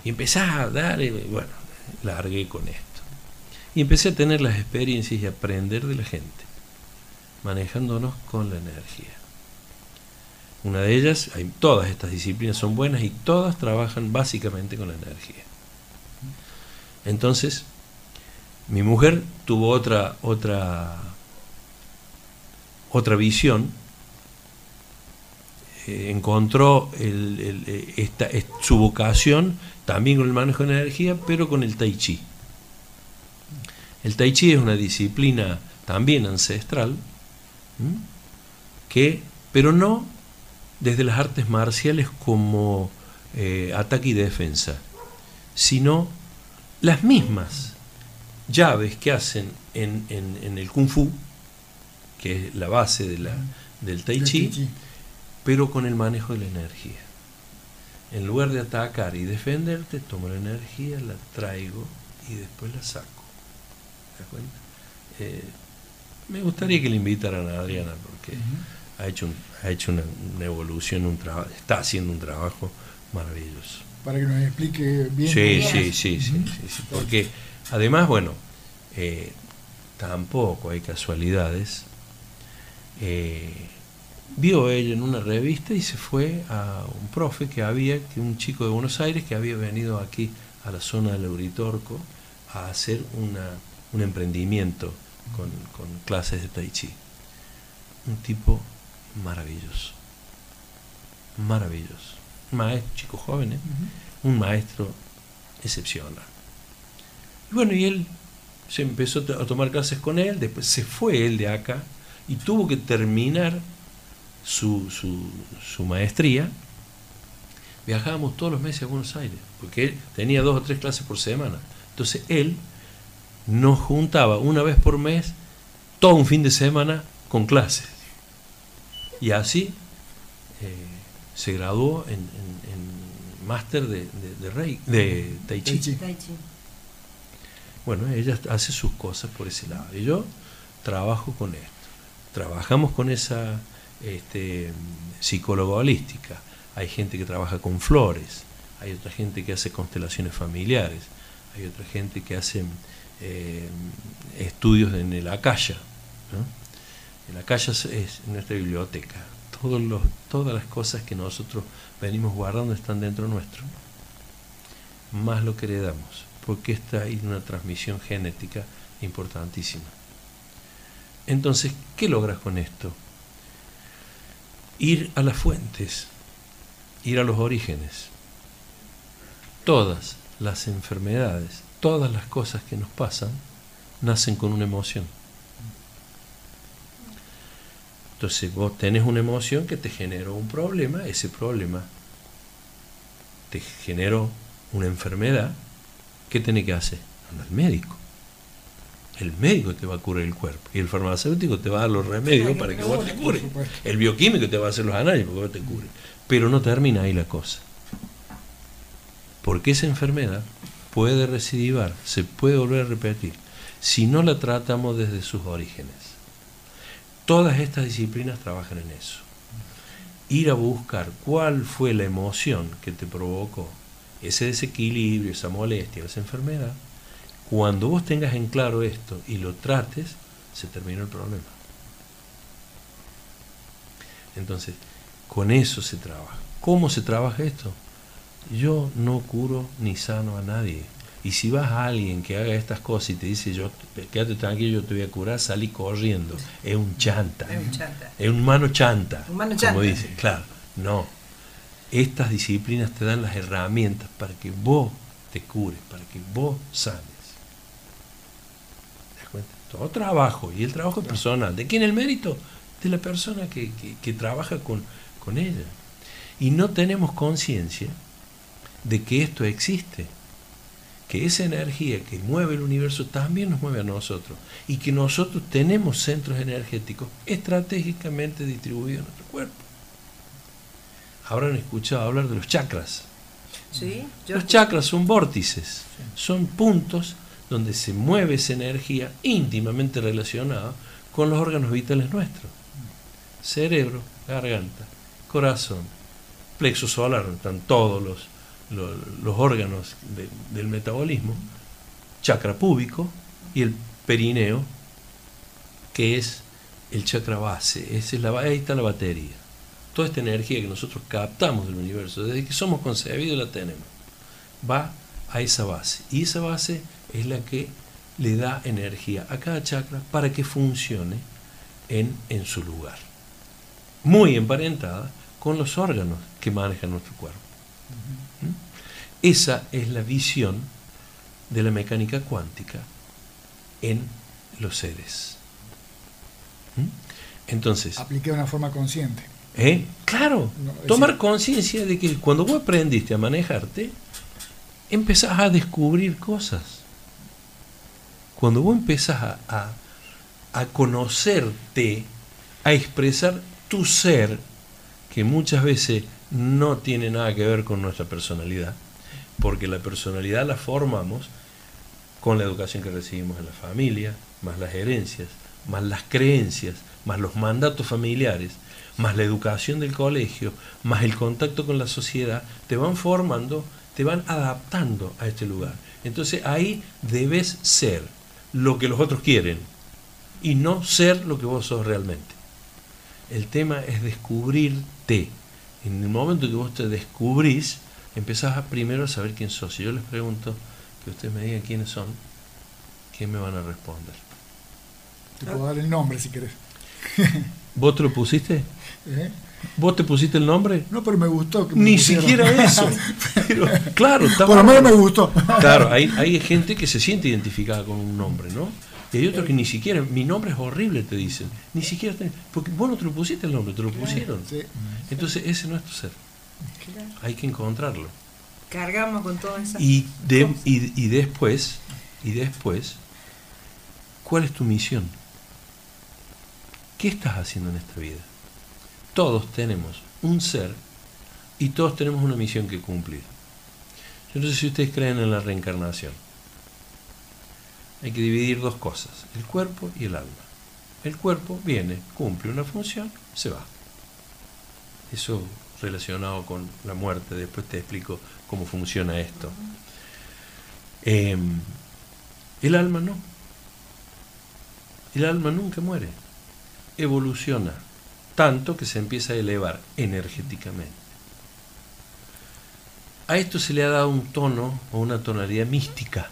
y empezá dar, bueno, largué con esto. Y empecé a tener las experiencias y aprender de la gente, manejándonos con la energía. Una de ellas, todas estas disciplinas son buenas y todas trabajan básicamente con la energía. Entonces, mi mujer tuvo otra, otra, otra visión, eh, encontró eh, su vocación también con el manejo de energía, pero con el tai chi. El tai chi es una disciplina también ancestral, que, pero no desde las artes marciales como eh, ataque y defensa, sino las mismas llaves que hacen en, el kung fu, que es la base de la, del tai chi, pero con el manejo de la energía. En lugar de atacar y defenderte, tomo la energía, la traigo y después la saco. ¿Te das cuenta? Eh, me gustaría que le invitaran a Adriana porque ha hecho, ha hecho una, evolución, un trabajo, está haciendo un trabajo maravilloso. Para que nos explique bien. Sí, sí, sí, sí, sí, porque además, bueno, eh, tampoco hay casualidades. Eh, vio ella en una revista y se fue a un profe que había, que un chico de Buenos Aires que había venido aquí a la zona del Euritorco a hacer una, un emprendimiento con, clases de Tai Chi. Un tipo maravilloso, maravilloso. Un maestro, chico joven, ¿eh? un maestro excepcional. Y bueno, y él se empezó a tomar clases con él, después se fue él de acá y tuvo que terminar su, su, maestría. Viajábamos todos los meses a Buenos Aires, porque él tenía dos o tres clases por semana. Entonces él nos juntaba una vez por mes, todo un fin de semana, con clases. Y así eh, se graduó en, en, máster de, de, rey, de tai chi. Bueno, ella hace sus cosas por ese lado. Y yo trabajo con esto. Trabajamos con esa este, psicóloga holística. Hay gente que trabaja con flores. Hay otra gente que hace constelaciones familiares. Hay otra gente que hace eh, estudios en el Akasha. El Akasha es nuestra biblioteca. Todas las cosas que nosotros venimos guardando están dentro nuestro. Más lo que heredamos, porque está ahí una transmisión genética importantísima. Entonces, ¿qué logras con esto? Ir a las fuentes, ir a los orígenes. Todas las enfermedades, todas las cosas que nos pasan, nacen con una emoción. Entonces vos tenés una emoción que te generó un problema, ese problema te generó una enfermedad, ¿qué tenés que hacer? al médico. El médico te va a curar el cuerpo y el farmacéutico te va a dar los remedios para que vos te cures. El bioquímico te va a hacer los análisis para que vos te cures. Pero no termina ahí la cosa. Porque esa enfermedad puede recidivar, se puede volver a repetir, si no la tratamos desde sus orígenes. Todas estas disciplinas trabajan en eso. Ir a buscar cuál fue la emoción que te provocó ese desequilibrio, esa molestia, esa enfermedad. Cuando vos tengas en claro esto y lo trates, se terminó el problema. Entonces, con eso se trabaja. ¿Cómo se trabaja esto? Yo no curo ni sano a nadie. Y si vas a alguien que haga estas cosas y te dice, yo, quédate tranquilo, yo te voy a curar, salí corriendo. Es un chanta. Es un chanta. Es un mano chanta. Un mano chanta. Como dicen, claro. No. Estas disciplinas te dan las herramientas para que vos te cures, para que vos sanes. Todo trabajo. Y el trabajo es personal. ¿De quién el mérito? De la persona que, que trabaja con, con ella. Y no tenemos conciencia de que esto existe que esa energía que mueve el universo también nos mueve a nosotros y que nosotros tenemos centros energéticos estratégicamente distribuidos en nuestro cuerpo. Habrán escuchado hablar de los chakras. ¿Sí? los chakras son vórtices, son puntos donde se mueve esa energía íntimamente relacionada con los órganos vitales nuestros. Cerebro, garganta, corazón, plexo solar, están todos los, los, órganos del metabolismo, chakra púbico y el perineo, que es el chakra base, es la, ahí está la batería. Toda esta energía que nosotros captamos del universo, desde que somos concebidos la tenemos, va a esa base. Y esa base es la que le da energía a cada chakra para que funcione en, en su lugar. Muy emparentada con los órganos que manejan nuestro cuerpo. ¿Mm? Esa es la visión de la mecánica cuántica en los seres. ¿Mm? Entonces. Apliqué de una forma consciente. ¿Eh? Claro, tomar conciencia de que cuando vos aprendiste a manejarte, empezás a descubrir cosas. Cuando vos empezás a, a, conocerte, a expresar tu ser, que muchas veces no tiene nada que ver con nuestra personalidad, porque la personalidad la formamos con la educación que recibimos en la familia, más las herencias, más las creencias, más los mandatos familiares, más la educación del colegio, más el contacto con la sociedad, te van formando te van adaptando a este lugar. Entonces ahí debes ser lo que los otros quieren y no ser lo que vos sos realmente. El tema es descubrirte. En el momento que vos te descubrís, empezás a primero a saber quién sos. Si yo les pregunto que ustedes me digan quiénes son, ¿qué me van a responder? Te puedo dar el nombre si querés. ¿Vos te lo pusiste? ¿Eh? ¿Vos te pusiste el nombre? No, pero me gustó. Ni siquiera eso. claro, Por lo menos me gustó. Claro, hay, hay gente que se siente identificada con un nombre, ¿no? Y hay otros que ni siquiera, mi nombre es horrible, te dicen. Ni siquiera, porque vos no te lo pusiste el nombre, te lo pusieron. Entonces ese no es tu ser. Hay que encontrarlo. Cargamos con todo eso. Y, de, y, y después, y después, ¿cuál es tu misión? ¿Qué estás haciendo en esta vida? Todos tenemos un ser y todos tenemos una misión que cumplir. Yo no sé si ustedes creen en la reencarnación. Hay que dividir dos cosas, el cuerpo y el alma. El cuerpo viene, cumple una función, se va. Eso relacionado con la muerte, después te explico cómo funciona esto. Em, el alma no. El alma nunca muere, evoluciona tanto que se empieza a elevar energéticamente. A esto se le ha dado un tono o una tonalidad mística.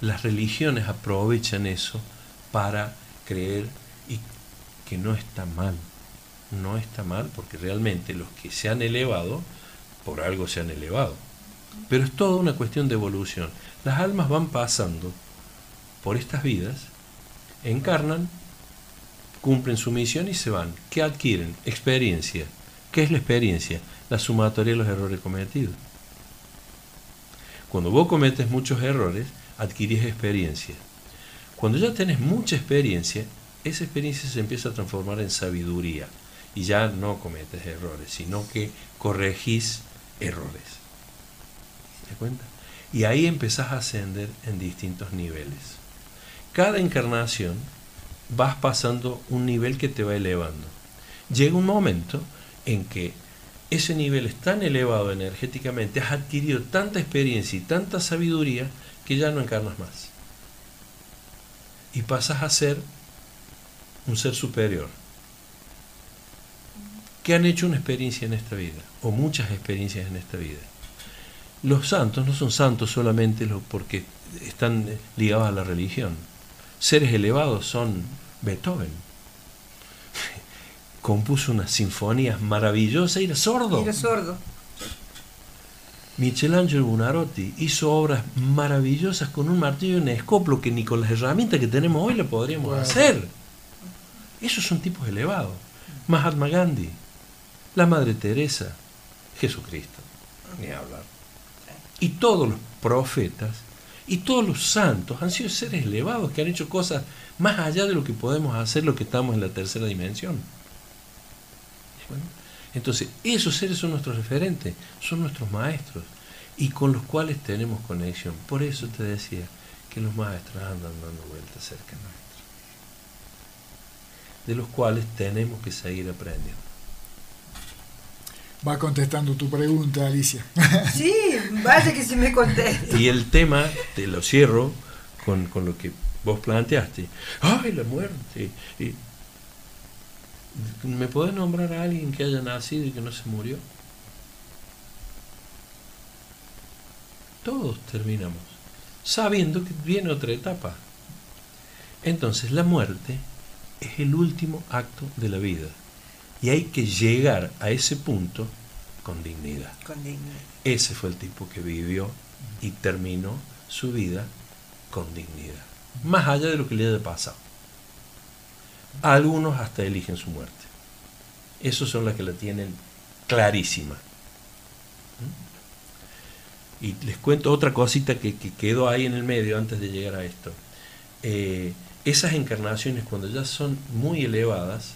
Las religiones aprovechan eso para creer y que no está mal. No está mal porque realmente los que se han elevado, por algo se han elevado. Pero es toda una cuestión de evolución. Las almas van pasando por estas vidas, encarnan cumplen su misión y se van. ¿Qué adquieren? Experiencia. ¿Qué es la experiencia? La sumatoria de los errores cometidos. Cuando vos cometes muchos errores, adquirís experiencia. Cuando ya tenés mucha experiencia, esa experiencia se empieza a transformar en sabiduría y ya no cometes errores, sino que corregís errores. ¿Te cuenta? Y ahí empezás a ascender en distintos niveles. Cada encarnación vas pasando un nivel que te va elevando. Llega un momento en que ese nivel es tan elevado energéticamente, has adquirido tanta experiencia y tanta sabiduría que ya no encarnas más. Y pasas a ser un ser superior. Que han hecho una experiencia en esta vida, o muchas experiencias en esta vida. Los santos no son santos solamente porque están ligados a la religión seres elevados son Beethoven. Compuso unas sinfonías maravillosas y era sordo. Era sordo. Michelangelo Bunarotti hizo obras maravillosas con un martillo y un escoplo que ni con las herramientas que tenemos hoy le podríamos hacer. Esos son tipos elevados. Mahatma Gandhi, la Madre Teresa, Jesucristo, ni hablar. Y todos los profetas y todos los santos han sido seres elevados que han hecho cosas más allá de lo que podemos hacer los que estamos en la tercera dimensión. entonces, esos seres son nuestros referentes, son nuestros maestros y con los cuales tenemos conexión. Por eso te decía que que los maestros andan dando vueltas cerca nuestro, de los cuales tenemos que seguir aprendiendo. Va contestando tu pregunta, Alicia. Sí, vaya que sí me contesta. Y el tema, te lo cierro con, con lo que vos planteaste. ¡Ay, la muerte! ¿Me podés nombrar a alguien que haya nacido y que no se murió? Todos terminamos, sabiendo que viene otra etapa. Entonces la muerte es el último acto de la vida. Y hay que llegar a ese punto con dignidad. Con dignidad. Ese fue el tipo que vivió y terminó su vida con dignidad. Más allá de lo que le haya pasado. Algunos hasta eligen su muerte. Esos son las que la tienen clarísima. ¿Mm? Y les cuento otra cosita que, quedó ahí en el medio antes de llegar a esto. Eh, esas encarnaciones cuando ya son muy elevadas,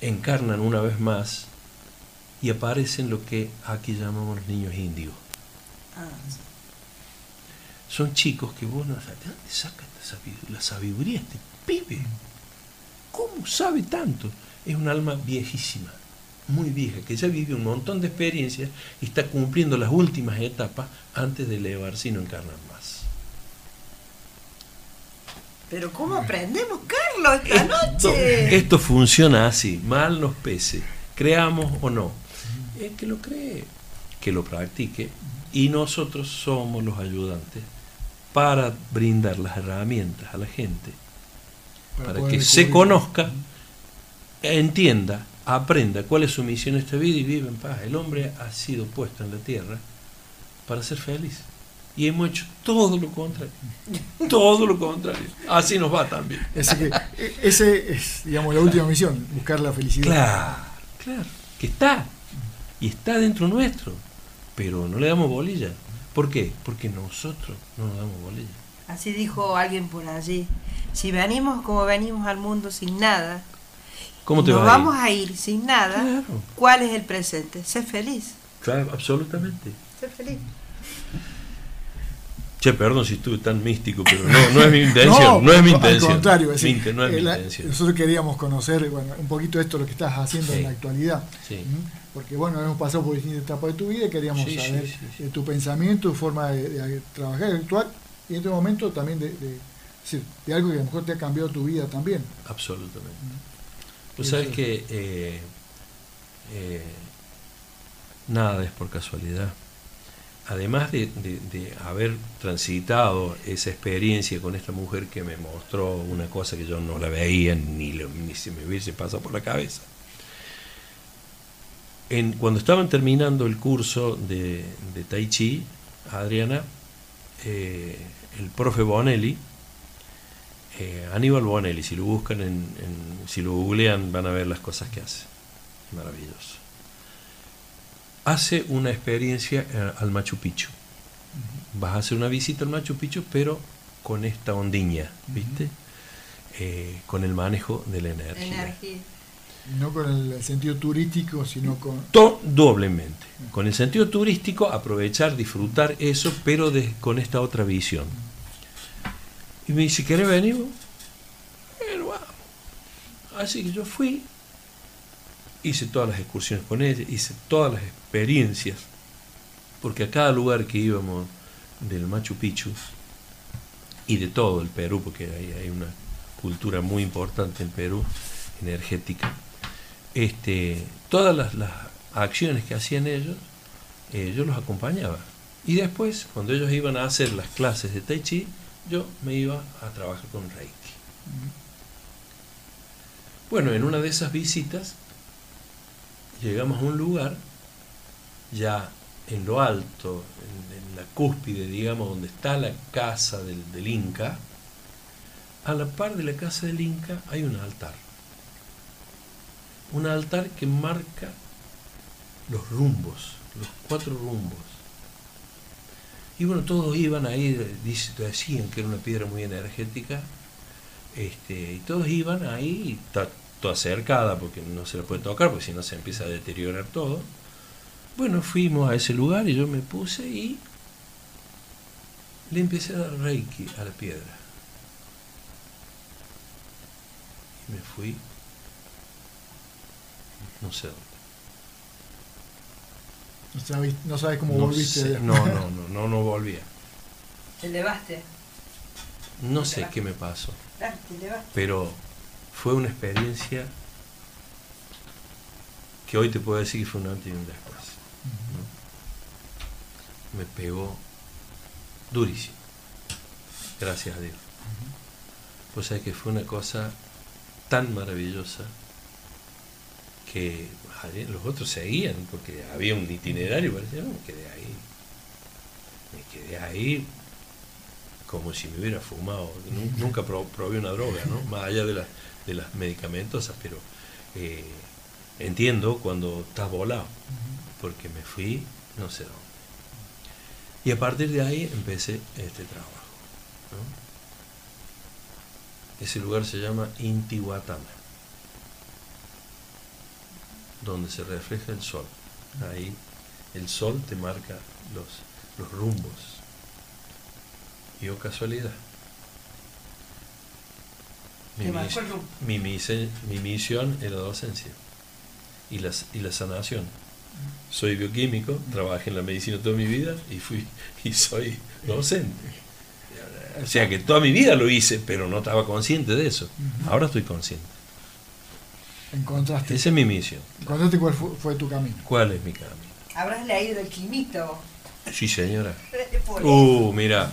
encarnan una vez más y aparecen lo que aquí llamamos los niños índigos. Ah, Son chicos que vos no sabes, ¿de dónde saca la sabiduría este pibe? ¿Cómo sabe tanto? Es un alma viejísima, muy vieja, que ya vive un montón de experiencias y está cumpliendo las últimas etapas antes de elevarse y no encarnar más. Pero ¿cómo aprendemos, Carlos, esta noche? Esto funciona así, mal nos pese, creamos o no. Es que lo cree, que lo practique y nosotros somos los ayudantes para brindar las herramientas a la gente, para, que se conozca, entienda, aprenda cuál es su misión en esta vida y vive en paz. El hombre ha sido puesto en la tierra para ser feliz. Y hemos hecho todo lo contrario. Todo lo contrario. Así nos va también. Así que e, ese es, digamos, la última misión, buscar la felicidad. Claro, claro. Que está. Y está dentro nuestro. Pero no le damos bolilla. ¿Por qué? Porque nosotros no nos damos bolilla. Así dijo alguien por allí. Si venimos como venimos al mundo sin nada, ¿Cómo te nos vamos a ir sin nada, ¿cuál es el presente? Ser feliz. Claro, absolutamente. Ser feliz. Che, perdón si estuve tan místico, pero no, no es mi intención. no, es mi intención. Al contrario, es, no es mi intención. Nosotros queríamos conocer bueno, un poquito esto lo que estás haciendo en la actualidad. Porque bueno, hemos pasado por distintas etapas de tu vida y queríamos saber eh, tu pensamiento, tu forma de, trabajar, de actuar y en este momento también de, de, algo que a lo mejor te ha cambiado tu vida también. Absolutamente. Pues sabes que eh, eh, nada es por casualidad además de, haber transitado esa experiencia con esta mujer que me mostró una cosa que yo no la veía ni, se me hubiese pasado por la cabeza. Cuando estaban terminando el curso de, Tai Chi, Adriana, eh, el profe Bonelli, eh, Aníbal Bonelli, si lo buscan, en, si lo googlean van a ver las cosas que hace. Maravilloso hace una experiencia eh, al Machu Picchu. Vas a hacer una visita al Machu Picchu, pero con esta ondiña, ¿viste? Eh, con el manejo de la energía. No con el sentido turístico, sino con... doblemente. Con el sentido turístico, aprovechar, disfrutar eso, pero con esta otra visión. Y me dice, ¿querés venir? Bueno, vamos. Así que yo fui, hice todas las excursiones con ella, hice todas las experiencias, porque a cada lugar que íbamos del Machu Picchu y de todo el Perú, porque hay, hay una cultura muy importante en Perú, energética, este, todas las, acciones que hacían ellos, eh, yo los acompañaba. Y después, cuando ellos iban a hacer las clases de Tai Chi, yo me iba a trabajar con Reiki. Bueno, en una de esas visitas llegamos a un lugar ya en lo alto, en, la cúspide, digamos, donde está la casa del, Inca, a la par de la casa del Inca hay un altar. Un altar que marca los rumbos, los cuatro rumbos. Y bueno, todos iban ahí, decían que era una piedra muy energética, este, y todos iban ahí, toda cercada porque no se la puede tocar, porque si no se empieza a deteriorar todo. Bueno, fuimos a ese lugar y yo me puse y Le empecé a dar reiki a la piedra. Y me fui, no sé dónde. No sabes, cómo volviste. no, no, no, no, no volvía. ¿Te elevaste? No sé qué me pasó. Pero fue una experiencia que hoy te puedo decir que fue un antes y un después. Me pegó durísimo. Gracias a Dios. Pues sabes que fue una cosa tan maravillosa que los otros seguían, porque había un itinerario, parecía, me quedé ahí. Me quedé ahí como si me hubiera fumado. Nunca probé una droga, ¿no? Más allá de, de las medicamentos, pero eh, entiendo cuando estás volado, porque me fui no sé dónde. Y a partir de ahí empecé este trabajo. Ese lugar se llama Intihuatana, donde se refleja el sol. Ahí el sol te marca los, los rumbos y o casualidad. Mi, mi, mi, misión es la docencia y la, y la sanación. Soy bioquímico, trabajé en la medicina toda mi vida y fui y soy docente. O sea que toda mi vida lo hice, pero no estaba consciente de eso. Ahora estoy consciente. Encontraste. Esa es mi misión. ¿Encontraste cuál fue, tu camino? ¿Cuál es mi camino? Habrás leído el quimito. Sí, señora. Uh, mira,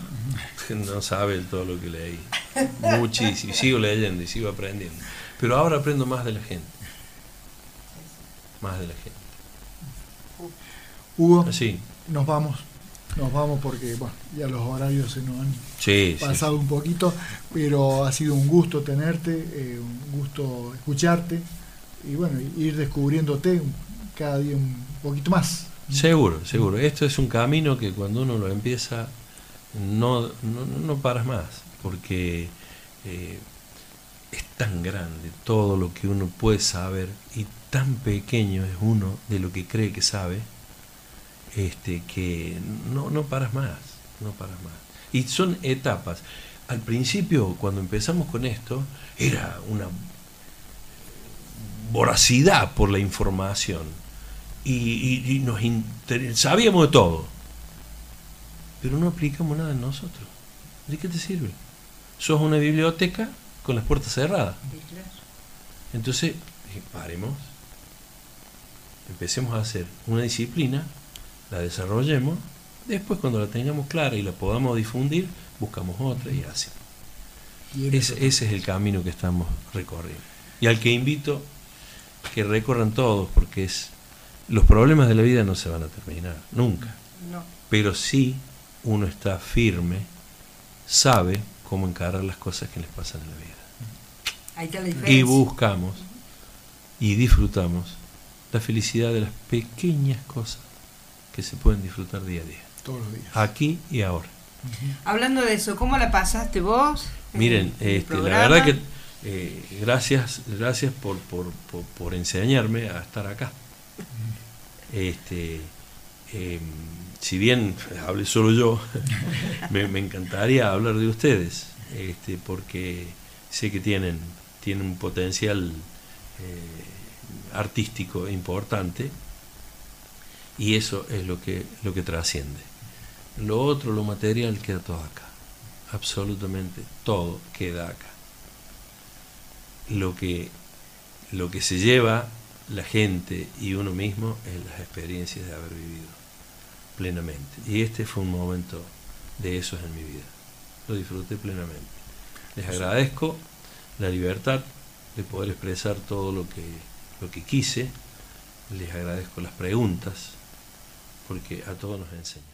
no sabe todo lo que leí. Muchísimo. Sigo leyendo y sigo aprendiendo. Pero ahora aprendo más de la gente. Más de la gente. Hugo, sí. nos vamos. Nos vamos porque bueno, ya los horarios se nos han pasado un poquito, pero ha sido un gusto tenerte, eh, un gusto escucharte y bueno, ir descubriéndote cada día un poquito más. Seguro, seguro. Esto es un camino que cuando uno lo empieza no, no, no paras más, porque eh, es tan grande todo lo que uno puede saber y tan pequeño es uno de lo que cree que sabe, este, que no, no paras más, no paras más. Y son etapas. Al principio, cuando empezamos con esto, era una voracidad por la información y, nos sabíamos de todo, pero no aplicamos nada en nosotros. ¿De qué te sirve? Sos una biblioteca con las puertas cerradas. Entonces, paremos, empecemos a hacer una disciplina, la desarrollemos, después cuando la tengamos clara y la podamos difundir, buscamos otra y así. ese es el camino que estamos recorriendo. Y al que invito que recorran todos, porque es los problemas de la vida no se van a terminar, nunca. Pero sí uno está firme, sabe cómo encarar las cosas que les pasan en la vida. y buscamos y disfrutamos la felicidad de las pequeñas cosas que se pueden disfrutar día a día. Todos los días. Aquí y ahora. Hablando de eso, ¿cómo la pasaste vos? Miren, este, la verdad que eh, gracias, gracias por, por, por enseñarme a estar acá. Este, em, si bien hable solo yo, me, encantaría hablar de ustedes, este, porque sé que tienen, tienen un potencial eh, artístico importante y eso es lo que, lo que trasciende. Lo otro, lo material, queda todo acá. Absolutamente todo queda acá. Lo que, lo que se lleva la gente y uno mismo en las experiencias de haber vivido plenamente. Y este fue un momento de esos en mi vida. Lo disfruté plenamente. Les agradezco la libertad de poder expresar todo lo que, lo que quise. Les agradezco las preguntas, porque a todos nos enseña.